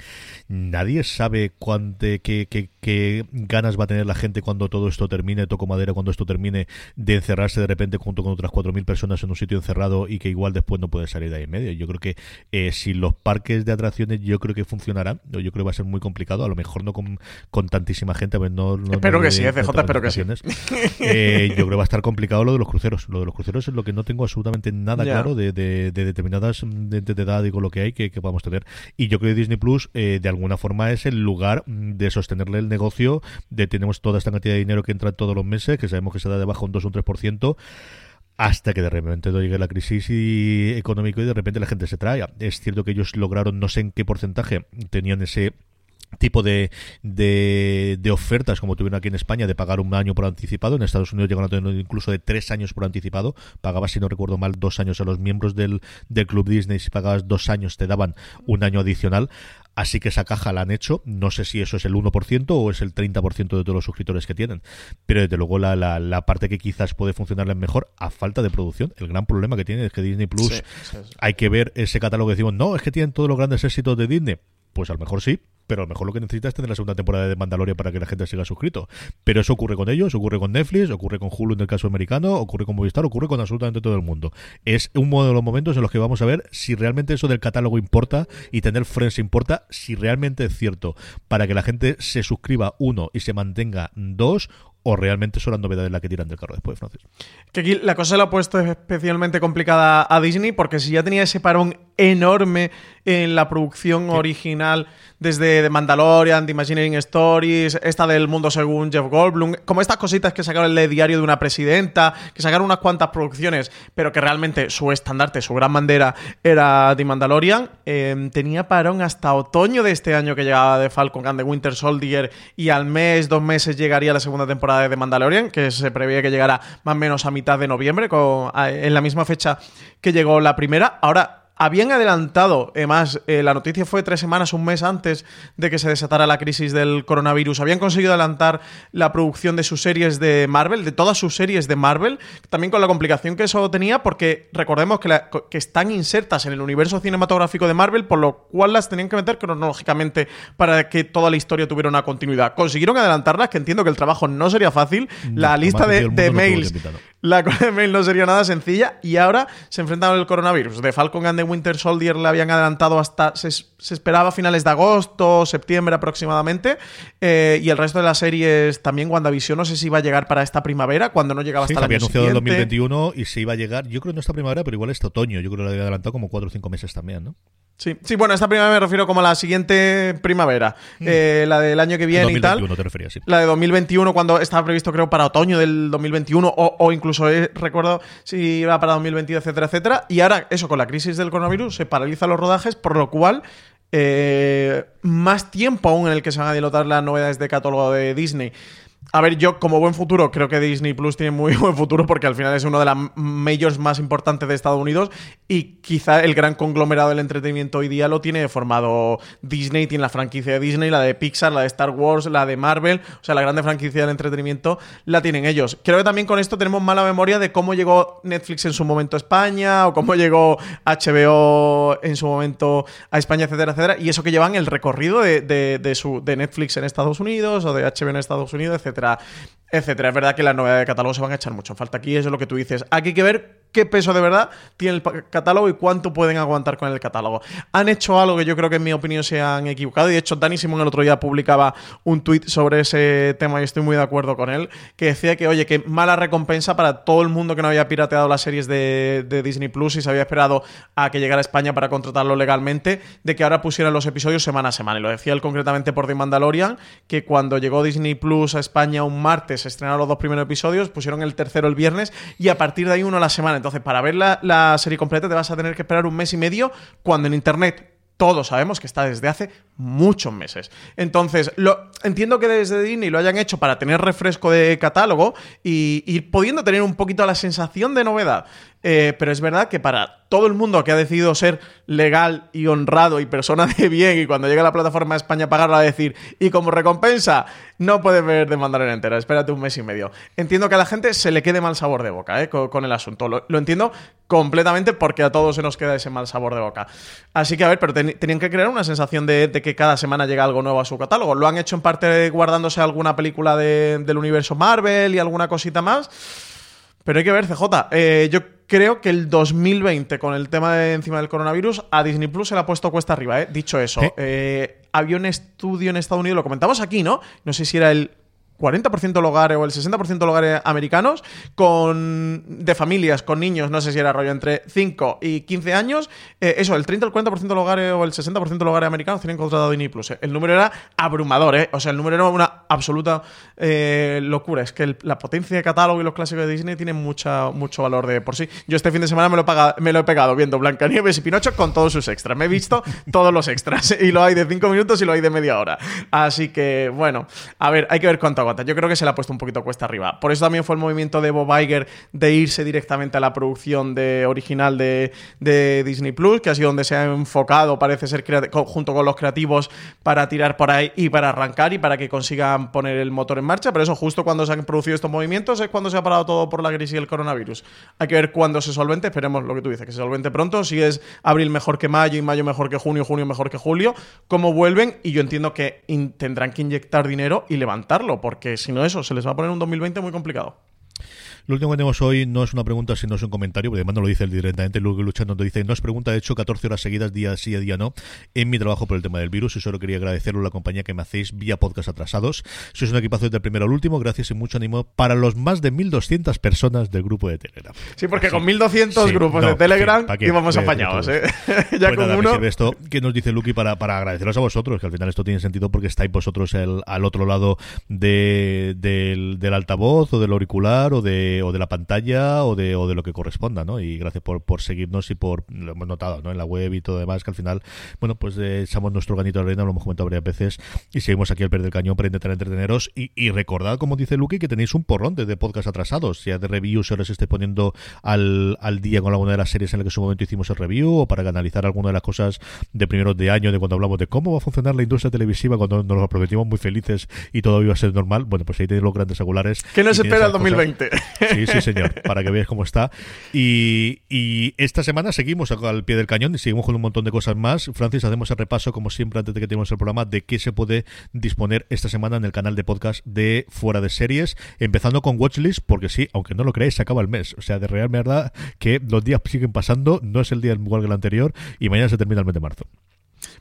nadie sabe cuánto, qué, qué, qué ganas va a tener la gente cuando todo esto termine, toco madera, cuando esto termine, de encerrarse de repente junto con otras 4.000 personas en un sitio encerrado y que igual después no puede salir de ahí en medio. Yo creo que eh, si los parques de atracciones yo creo que funcionarán, yo creo que va a ser muy complicado, a lo mejor no con, con tantísima gente, pues no, espero que sí, FJ, espero que sí. Eh, yo creo que va a estar complicado lo de los cruceros. Lo de los cruceros es lo que no tengo absolutamente nada claro de, de, determinadas de, de, edad y con lo que hay que, que podamos tener. Y yo creo que Disney Plus eh, de alguna forma es el lugar de sostenerle el negocio, de tenemos toda esta cantidad de dinero que entra todos los meses, que sabemos que se da debajo un 2 o un 3%, hasta que de repente llegue la crisis económica y de repente la gente se trae. Es cierto que ellos lograron, no sé en qué porcentaje, tenían ese tipo de, de, de, ofertas como tuvieron aquí en España de pagar un año por anticipado. En Estados Unidos llegaron a tener incluso de tres años por anticipado. Pagabas, si no recuerdo mal, dos años a los miembros del, del Club Disney. Si pagabas dos años, te daban un año adicional. Así que esa caja la han hecho. No sé si eso es el 1% o es el 30% de todos los suscriptores que tienen. Pero desde luego la, la, la parte que quizás puede funcionarles mejor a falta de producción. El gran problema que tiene es que Disney Plus sí, sí, sí. hay que ver ese catálogo que decimos, no, es que tienen todos los grandes éxitos de Disney. Pues a lo mejor sí, pero a lo mejor lo que necesitas es tener la segunda temporada de Mandalorian para que la gente siga suscrito. Pero eso ocurre con ellos, ocurre con Netflix, ocurre con Hulu en el caso americano, ocurre con Movistar, ocurre con absolutamente todo el mundo. Es uno de los momentos en los que vamos a ver si realmente eso del catálogo importa y tener Friends importa, si realmente es cierto para que la gente se suscriba uno y se mantenga dos o realmente son las novedades las que tiran del carro después, Francis. La cosa la ha puesto especialmente complicada a Disney porque si ya tenía ese parón enorme en la producción sí. original desde The Mandalorian, The Imagineering Stories, esta del mundo según Jeff Goldblum, como estas cositas que sacaron el diario de una presidenta, que sacaron unas cuantas producciones, pero que realmente su estandarte, su gran bandera era The Mandalorian, eh, tenía parón hasta otoño de este año que llegaba de Falcon and the Winter Soldier y al mes, dos meses llegaría la segunda temporada de The Mandalorian, que se prevé que llegara más o menos a mitad de noviembre, con, en la misma fecha que llegó la primera. Ahora, habían adelantado, además, eh, la noticia fue tres semanas, un mes antes de que se desatara la crisis del coronavirus. Habían conseguido adelantar la producción de sus series de Marvel, de todas sus series de Marvel, también con la complicación que eso tenía, porque recordemos que, la, que están insertas en el universo cinematográfico de Marvel, por lo cual las tenían que meter cronológicamente para que toda la historia tuviera una continuidad. Consiguieron adelantarlas, que entiendo que el trabajo no sería fácil. La <laughs> lista de, de mails. La de mail no sería nada sencilla y ahora se enfrentaron al coronavirus. De Falcon and the Winter Soldier le habían adelantado hasta, se, se esperaba a finales de agosto, septiembre aproximadamente, eh, y el resto de las series también WandaVision no sé si iba a llegar para esta primavera, cuando no llegaba sí, hasta año había anunciado el 2021 y se iba a llegar, yo creo no esta primavera, pero igual este otoño, yo creo que lo había adelantado como 4 o 5 meses también, ¿no? Sí, sí, bueno, esta primavera me refiero como a la siguiente primavera, mm. eh, la del año que viene 2021 y tal. te referías, sí. La de 2021, cuando estaba previsto, creo, para otoño del 2021, o, o incluso eh, recuerdo si iba para 2022, etcétera, etcétera. Y ahora, eso, con la crisis del coronavirus, se paralizan los rodajes, por lo cual. Eh, más tiempo aún en el que se van a dilatar las novedades de catálogo de Disney. A ver, yo como buen futuro creo que Disney Plus tiene muy <laughs> buen futuro porque al final es uno de las majors más importantes de Estados Unidos y quizá el gran conglomerado del entretenimiento hoy día lo tiene formado Disney, tiene la franquicia de Disney, la de Pixar, la de Star Wars, la de Marvel, o sea, la grande franquicia del entretenimiento la tienen ellos. Creo que también con esto tenemos mala memoria de cómo llegó Netflix en su momento a España o cómo llegó HBO en su momento a España, etcétera, etcétera, y eso que llevan el recorrido de, de, de, Netflix en Estados Unidos o de HBO en Estados Unidos, etcétera etcétera, etcétera. Es verdad que las novedades de catálogo se van a echar mucho en falta aquí, eso es lo que tú dices. Aquí hay que ver qué peso de verdad tiene el catálogo y cuánto pueden aguantar con el catálogo. Han hecho algo que yo creo que en mi opinión se han equivocado y de hecho Dani Simón el otro día publicaba un tweet sobre ese tema y estoy muy de acuerdo con él, que decía que oye, que mala recompensa para todo el mundo que no había pirateado las series de, de Disney Plus y se había esperado a que llegara a España para contratarlo legalmente, de que ahora pusieran los episodios semana a semana. Y lo decía él concretamente por The Mandalorian, que cuando llegó Disney Plus a España un martes, se estrenaron los dos primeros episodios, pusieron el tercero el viernes y a partir de ahí uno a la semana. Entonces, para ver la, serie completa te vas a tener que esperar un mes y medio cuando en internet todos sabemos que está desde hace muchos meses. Entonces, lo, entiendo que desde Disney lo hayan hecho para tener refresco de catálogo y ir pudiendo tener un poquito la sensación de novedad. Eh, pero es verdad que para todo el mundo que ha decidido ser legal y honrado y persona de bien y cuando llegue a la plataforma de España pagarla a decir, y como recompensa, no puedes ver de mandarín entera, espérate un mes y medio. Entiendo que a la gente se le quede mal sabor de boca ¿eh? con, el asunto. Lo, entiendo completamente porque a todos se nos queda ese mal sabor de boca. Así que, a ver, pero tenían que crear una sensación de, que cada semana llega algo nuevo a su catálogo. Lo han hecho en parte guardándose alguna película del universo Marvel y alguna cosita más. Pero hay que ver, CJ. Eh, yo creo que el 2020, con el tema de encima del coronavirus, a Disney Plus se le ha puesto cuesta arriba, ¿eh? Dicho eso, eh, había un estudio en Estados Unidos, lo comentamos aquí, ¿no? No sé si era el 40% de hogares o el 60% de hogares americanos con de familias con niños, no sé si era rollo entre 5 y 15 años, eh, eso, el 30 el 40% de hogares o el 60% de hogares americanos tienen contratado Disney Plus. Eh. El número era abrumador, ¿eh? O sea, el número era una absoluta eh, locura. Es que la potencia de catálogo y los clásicos de Disney tienen mucha, mucho valor de por sí. Yo este fin de semana me lo, he me lo he pegado viendo Blancanieves y Pinocho con todos sus extras. Me he visto <laughs> todos los extras y lo hay de 5 minutos y lo hay de media hora. Así que, bueno, a ver, hay que ver cuánto yo creo que se le ha puesto un poquito cuesta arriba. Por eso también fue el movimiento de Bob Iger de irse directamente a la producción de, original de, Disney Plus, que ha sido donde se ha enfocado, parece ser, junto con los creativos, para tirar por ahí y para arrancar y para que consigan poner el motor en marcha. Pero eso, justo cuando se han producido estos movimientos, es cuando se ha parado todo por la crisis y el coronavirus. Hay que ver cuándo se solvente. Esperemos lo que tú dices, que se solvente pronto. Si es abril mejor que mayo y mayo mejor que junio, junio mejor que julio, cómo vuelven. Y yo entiendo que tendrán que inyectar dinero y levantarlo, porque que si no eso, se les va a poner un 2020 muy complicado. Lo último que tenemos hoy no es una pregunta, sino es un comentario, porque además no lo dice directamente, luego luchando nos dice, no es pregunta, de hecho 14 horas seguidas, día sí, día no, en mi trabajo por el tema del virus, y solo quería agradeceros la compañía que me hacéis vía podcast atrasados. Sois un equipazo desde el primero al último, gracias y mucho ánimo para los más de 1.200 personas del grupo de Telegram. Sí, porque con 1.200 grupos de Telegram íbamos apañados, ¿eh? <laughs> ya pues con uno... esto que nos dice Lucky para, para agradeceros a vosotros, que al final esto tiene sentido porque estáis vosotros el, al otro lado de, del, del altavoz o del auricular o de, o de la pantalla o de, o de lo que corresponda, ¿no? Y gracias por, por seguirnos y por, lo hemos notado, ¿no? En la web y todo demás, que al final, bueno, pues echamos nuestro ganito de arena, lo hemos comentado varias veces, y seguimos aquí al pie del cañón para intentar entreteneros. Y, y recordad, como dice Lucky, que tenéis un porrón de, de podcast atrasados, ya de reviews, ahora se esté poniendo al, al día con alguna de las series en las que en su momento hicimos el review, o para analizar alguna de las cosas de primeros de año, de cuando hablamos de cómo va a funcionar la industria televisiva, cuando nos lo prometimos muy felices y todo iba a ser normal. Bueno, pues ahí tenéis los grandes angulares. ¿Qué nos espera el 2020? Sí, sí, señor para que veáis cómo está. Y, esta semana seguimos al pie del cañón y seguimos con un montón de cosas más. Francis, hacemos el repaso, como siempre, antes de que tengamos el programa, de qué se puede disponer esta semana en el canal de podcast de Fuera de Series, empezando con Watchlist, porque sí, aunque no lo creáis, se acaba el mes. O sea, de real verdad que los días siguen pasando, no es el día igual que el anterior, y mañana se termina el mes de marzo.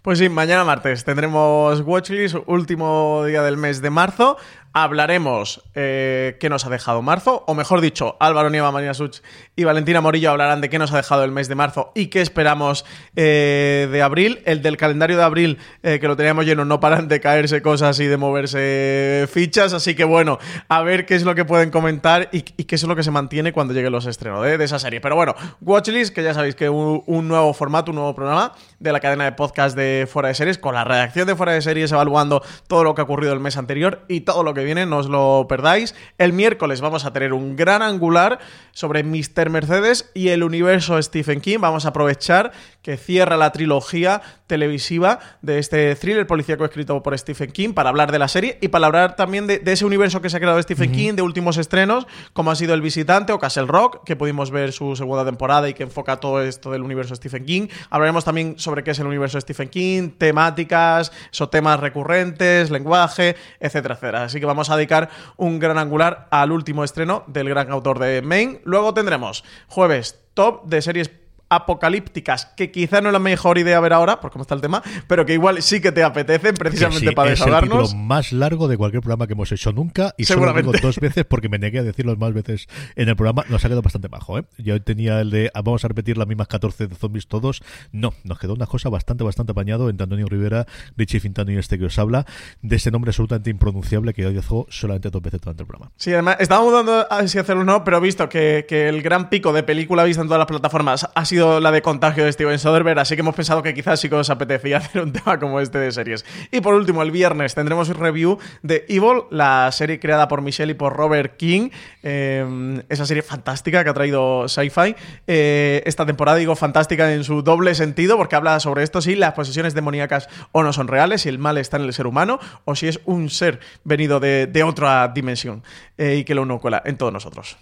Pues sí, mañana martes tendremos Watchlist, último día del mes de marzo hablaremos eh, qué nos ha dejado marzo, o mejor dicho, Álvaro Nieva, Marina Such y Valentina Morillo hablarán de qué nos ha dejado el mes de marzo y qué esperamos eh, de abril. El del calendario de abril, eh, que lo teníamos lleno, no paran de caerse cosas y de moverse fichas, así que bueno, a ver qué es lo que pueden comentar y, qué es lo que se mantiene cuando lleguen los estrenos de, esa serie. Pero bueno, Watchlist, que ya sabéis que un, un nuevo formato, un nuevo programa de la cadena de podcast de Fuera de Series, con la redacción de Fuera de Series evaluando todo lo que ha ocurrido el mes anterior y todo lo que viene, no os lo perdáis. El miércoles vamos a tener un gran angular sobre Mr. Mercedes y el universo Stephen King. Vamos a aprovechar que cierra la trilogía televisiva de este thriller policíaco escrito por Stephen King para hablar de la serie y para hablar también de, ese universo que se ha creado Stephen King, de últimos estrenos, como ha sido El Visitante o Castle Rock, que pudimos ver su segunda temporada y que enfoca todo esto del universo Stephen King. Hablaremos también sobre qué es el universo Stephen King, temáticas, o temas recurrentes, lenguaje, etcétera, etcétera. Así que vamos a dedicar un gran angular al último estreno del gran autor de Maine. Luego tendremos jueves top de series apocalípticas, que quizá no es la mejor idea ver ahora, por cómo está el tema, pero que igual sí que te apetecen precisamente para desahogarnos. Es el más largo de cualquier programa que hemos hecho nunca y solo vengo dos veces porque me negué a decirlo más veces en el programa. Nos ha quedado bastante bajo, ¿eh? Yo tenía el de ah, vamos a repetir las mismas 14 de zombies todos. No, nos quedó una cosa bastante, bastante apañado entre Antonio Rivera, Richie Fintano y este que os habla, de ese nombre absolutamente impronunciable que hoy dejó solamente dos veces durante el programa. Sí, además, estábamos dudando a si hacerlo o no, pero visto que, que el gran pico de película vista en todas las plataformas ha sido la de contagio de Steven Soderbergh, así que hemos pensado que quizás sí que os apetecía <laughs> hacer un tema como este de series. Y por último, el viernes tendremos un review de Evil, la serie creada por Michelle y por Robert King. Eh, esa serie fantástica que ha traído Sci-Fi. Eh, esta temporada, digo, fantástica en su doble sentido, porque habla sobre esto, si las posesiones demoníacas o no son reales, si el mal está en el ser humano o si es un ser venido de, de otra dimensión eh, y que lo uno cuela en todos nosotros.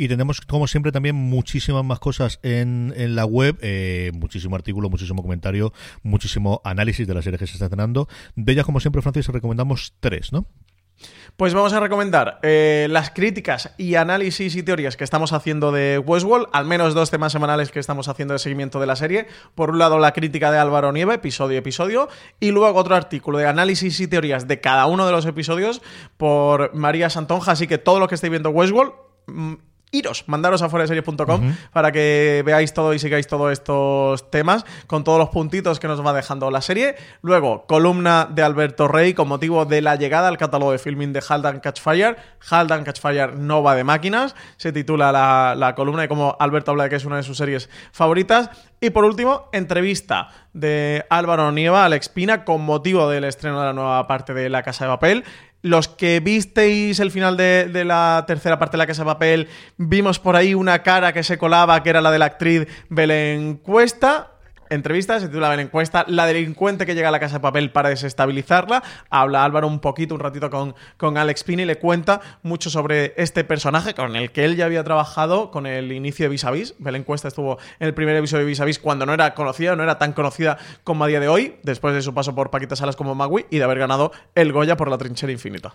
Y tenemos, como siempre, también muchísimas más cosas en, la web, eh, muchísimo artículo, muchísimo comentario, muchísimo análisis de la serie que se está estrenando. De ellas, como siempre, Francis, recomendamos tres, ¿no? Pues vamos a recomendar eh, las críticas y análisis y teorías que estamos haciendo de Westworld, al menos dos temas semanales que estamos haciendo de seguimiento de la serie. Por un lado, la crítica de Álvaro Nieve, episodio a episodio, y luego otro artículo de análisis y teorías de cada uno de los episodios por María Santonja. Así que todo lo que estéis viendo Westworld, mm, iros, mandaros a foreseries.com para que veáis todo y sigáis todos estos temas con todos los puntitos que nos va dejando la serie. Luego, columna de Alberto Rey con motivo de la llegada al catálogo de filming de Haldan Catchfire. Haldan Catchfire no va de máquinas, se titula la, la columna y como Alberto habla de que es una de sus series favoritas. Y por último, entrevista de Álvaro Nieva, Alex Pina, con motivo del estreno de la nueva parte de La Casa de Papel. Los que visteis el final de, la tercera parte de La Casa de Papel, vimos por ahí una cara que se colaba, que era la de la actriz Belén Cuesta entrevista, se titula la encuesta La delincuente que llega a la casa de papel para desestabilizarla. Habla Álvaro un poquito, un ratito con, con Alex Pini y le cuenta mucho sobre este personaje con el que él ya había trabajado con el inicio de Vis a Vis. Estuvo en el primer episodio de Vis a Vis cuando no era conocida, no era tan conocida como a día de hoy, después de su paso por Paquita Salas como Magui y de haber ganado el Goya por la trinchera infinita.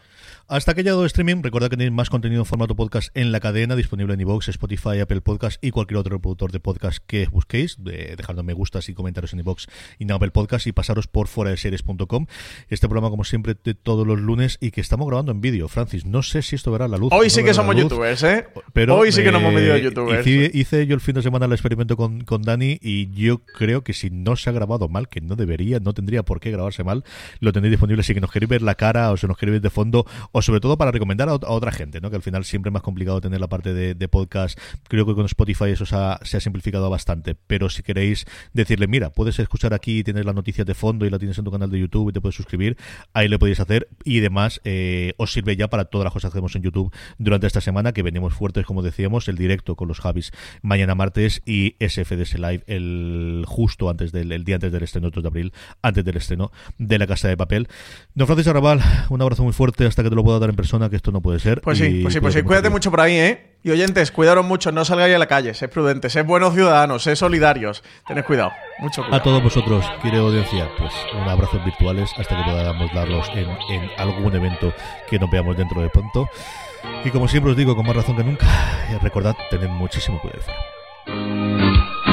Hasta que llegado streaming, recuerda que tenéis más contenido en formato podcast en la cadena, disponible en iVoox, Spotify, Apple Podcast y cualquier otro reproductor de podcast que busquéis, dejando me gustas y comentarios en iVoox y en Apple Podcast y pasaros por fuera de series.com. Este programa, como siempre, de todos los lunes y que estamos grabando en vídeo. Francis, no sé si esto verá la luz. Hoy sí que somos youtubers, ¿eh? Pero, Hoy sí que eh, nos hemos metido youtubers. Hice, hice, yo el fin de semana el experimento con, con Dani y yo creo que si no se ha grabado mal, que no debería, no tendría por qué grabarse mal, lo tendréis disponible si que nos queréis ver la cara o si nos queréis ver de fondo o sobre todo para recomendar a, otra gente, ¿no? Que al final siempre es más complicado tener la parte de, podcast. Creo que con Spotify eso se ha, se ha, simplificado bastante. Pero si queréis decirle, mira, puedes escuchar aquí, tienes las noticias de fondo y la tienes en tu canal de YouTube y te puedes suscribir, ahí le podéis hacer. Y demás, eh, os sirve ya para todas las cosas que hacemos en YouTube durante esta semana, que venimos fuertes, como decíamos, el directo con los Javis mañana martes y SFDS Live el justo antes del el día antes del estreno, 2 de abril, antes del estreno de La Casa de Papel. Don Francisco Arrabal, un abrazo muy fuerte hasta que te lo pueda dar en persona, que esto no puede ser. Pues sí, pues sí, pues sí. Cuídate mucho por ahí, ¿eh? Y oyentes, cuidaros mucho, no salgáis a la calle, sed prudentes, sed buenos ciudadanos, sed solidarios. Tened cuidado, mucho cuidado. A todos vosotros, quiere audiencia, pues un abrazo virtuales hasta que podamos darlos en, en algún evento que nos veamos dentro de pronto. Y como siempre os digo, con más razón que nunca, <laughs> recordad, tened muchísimo cuidado.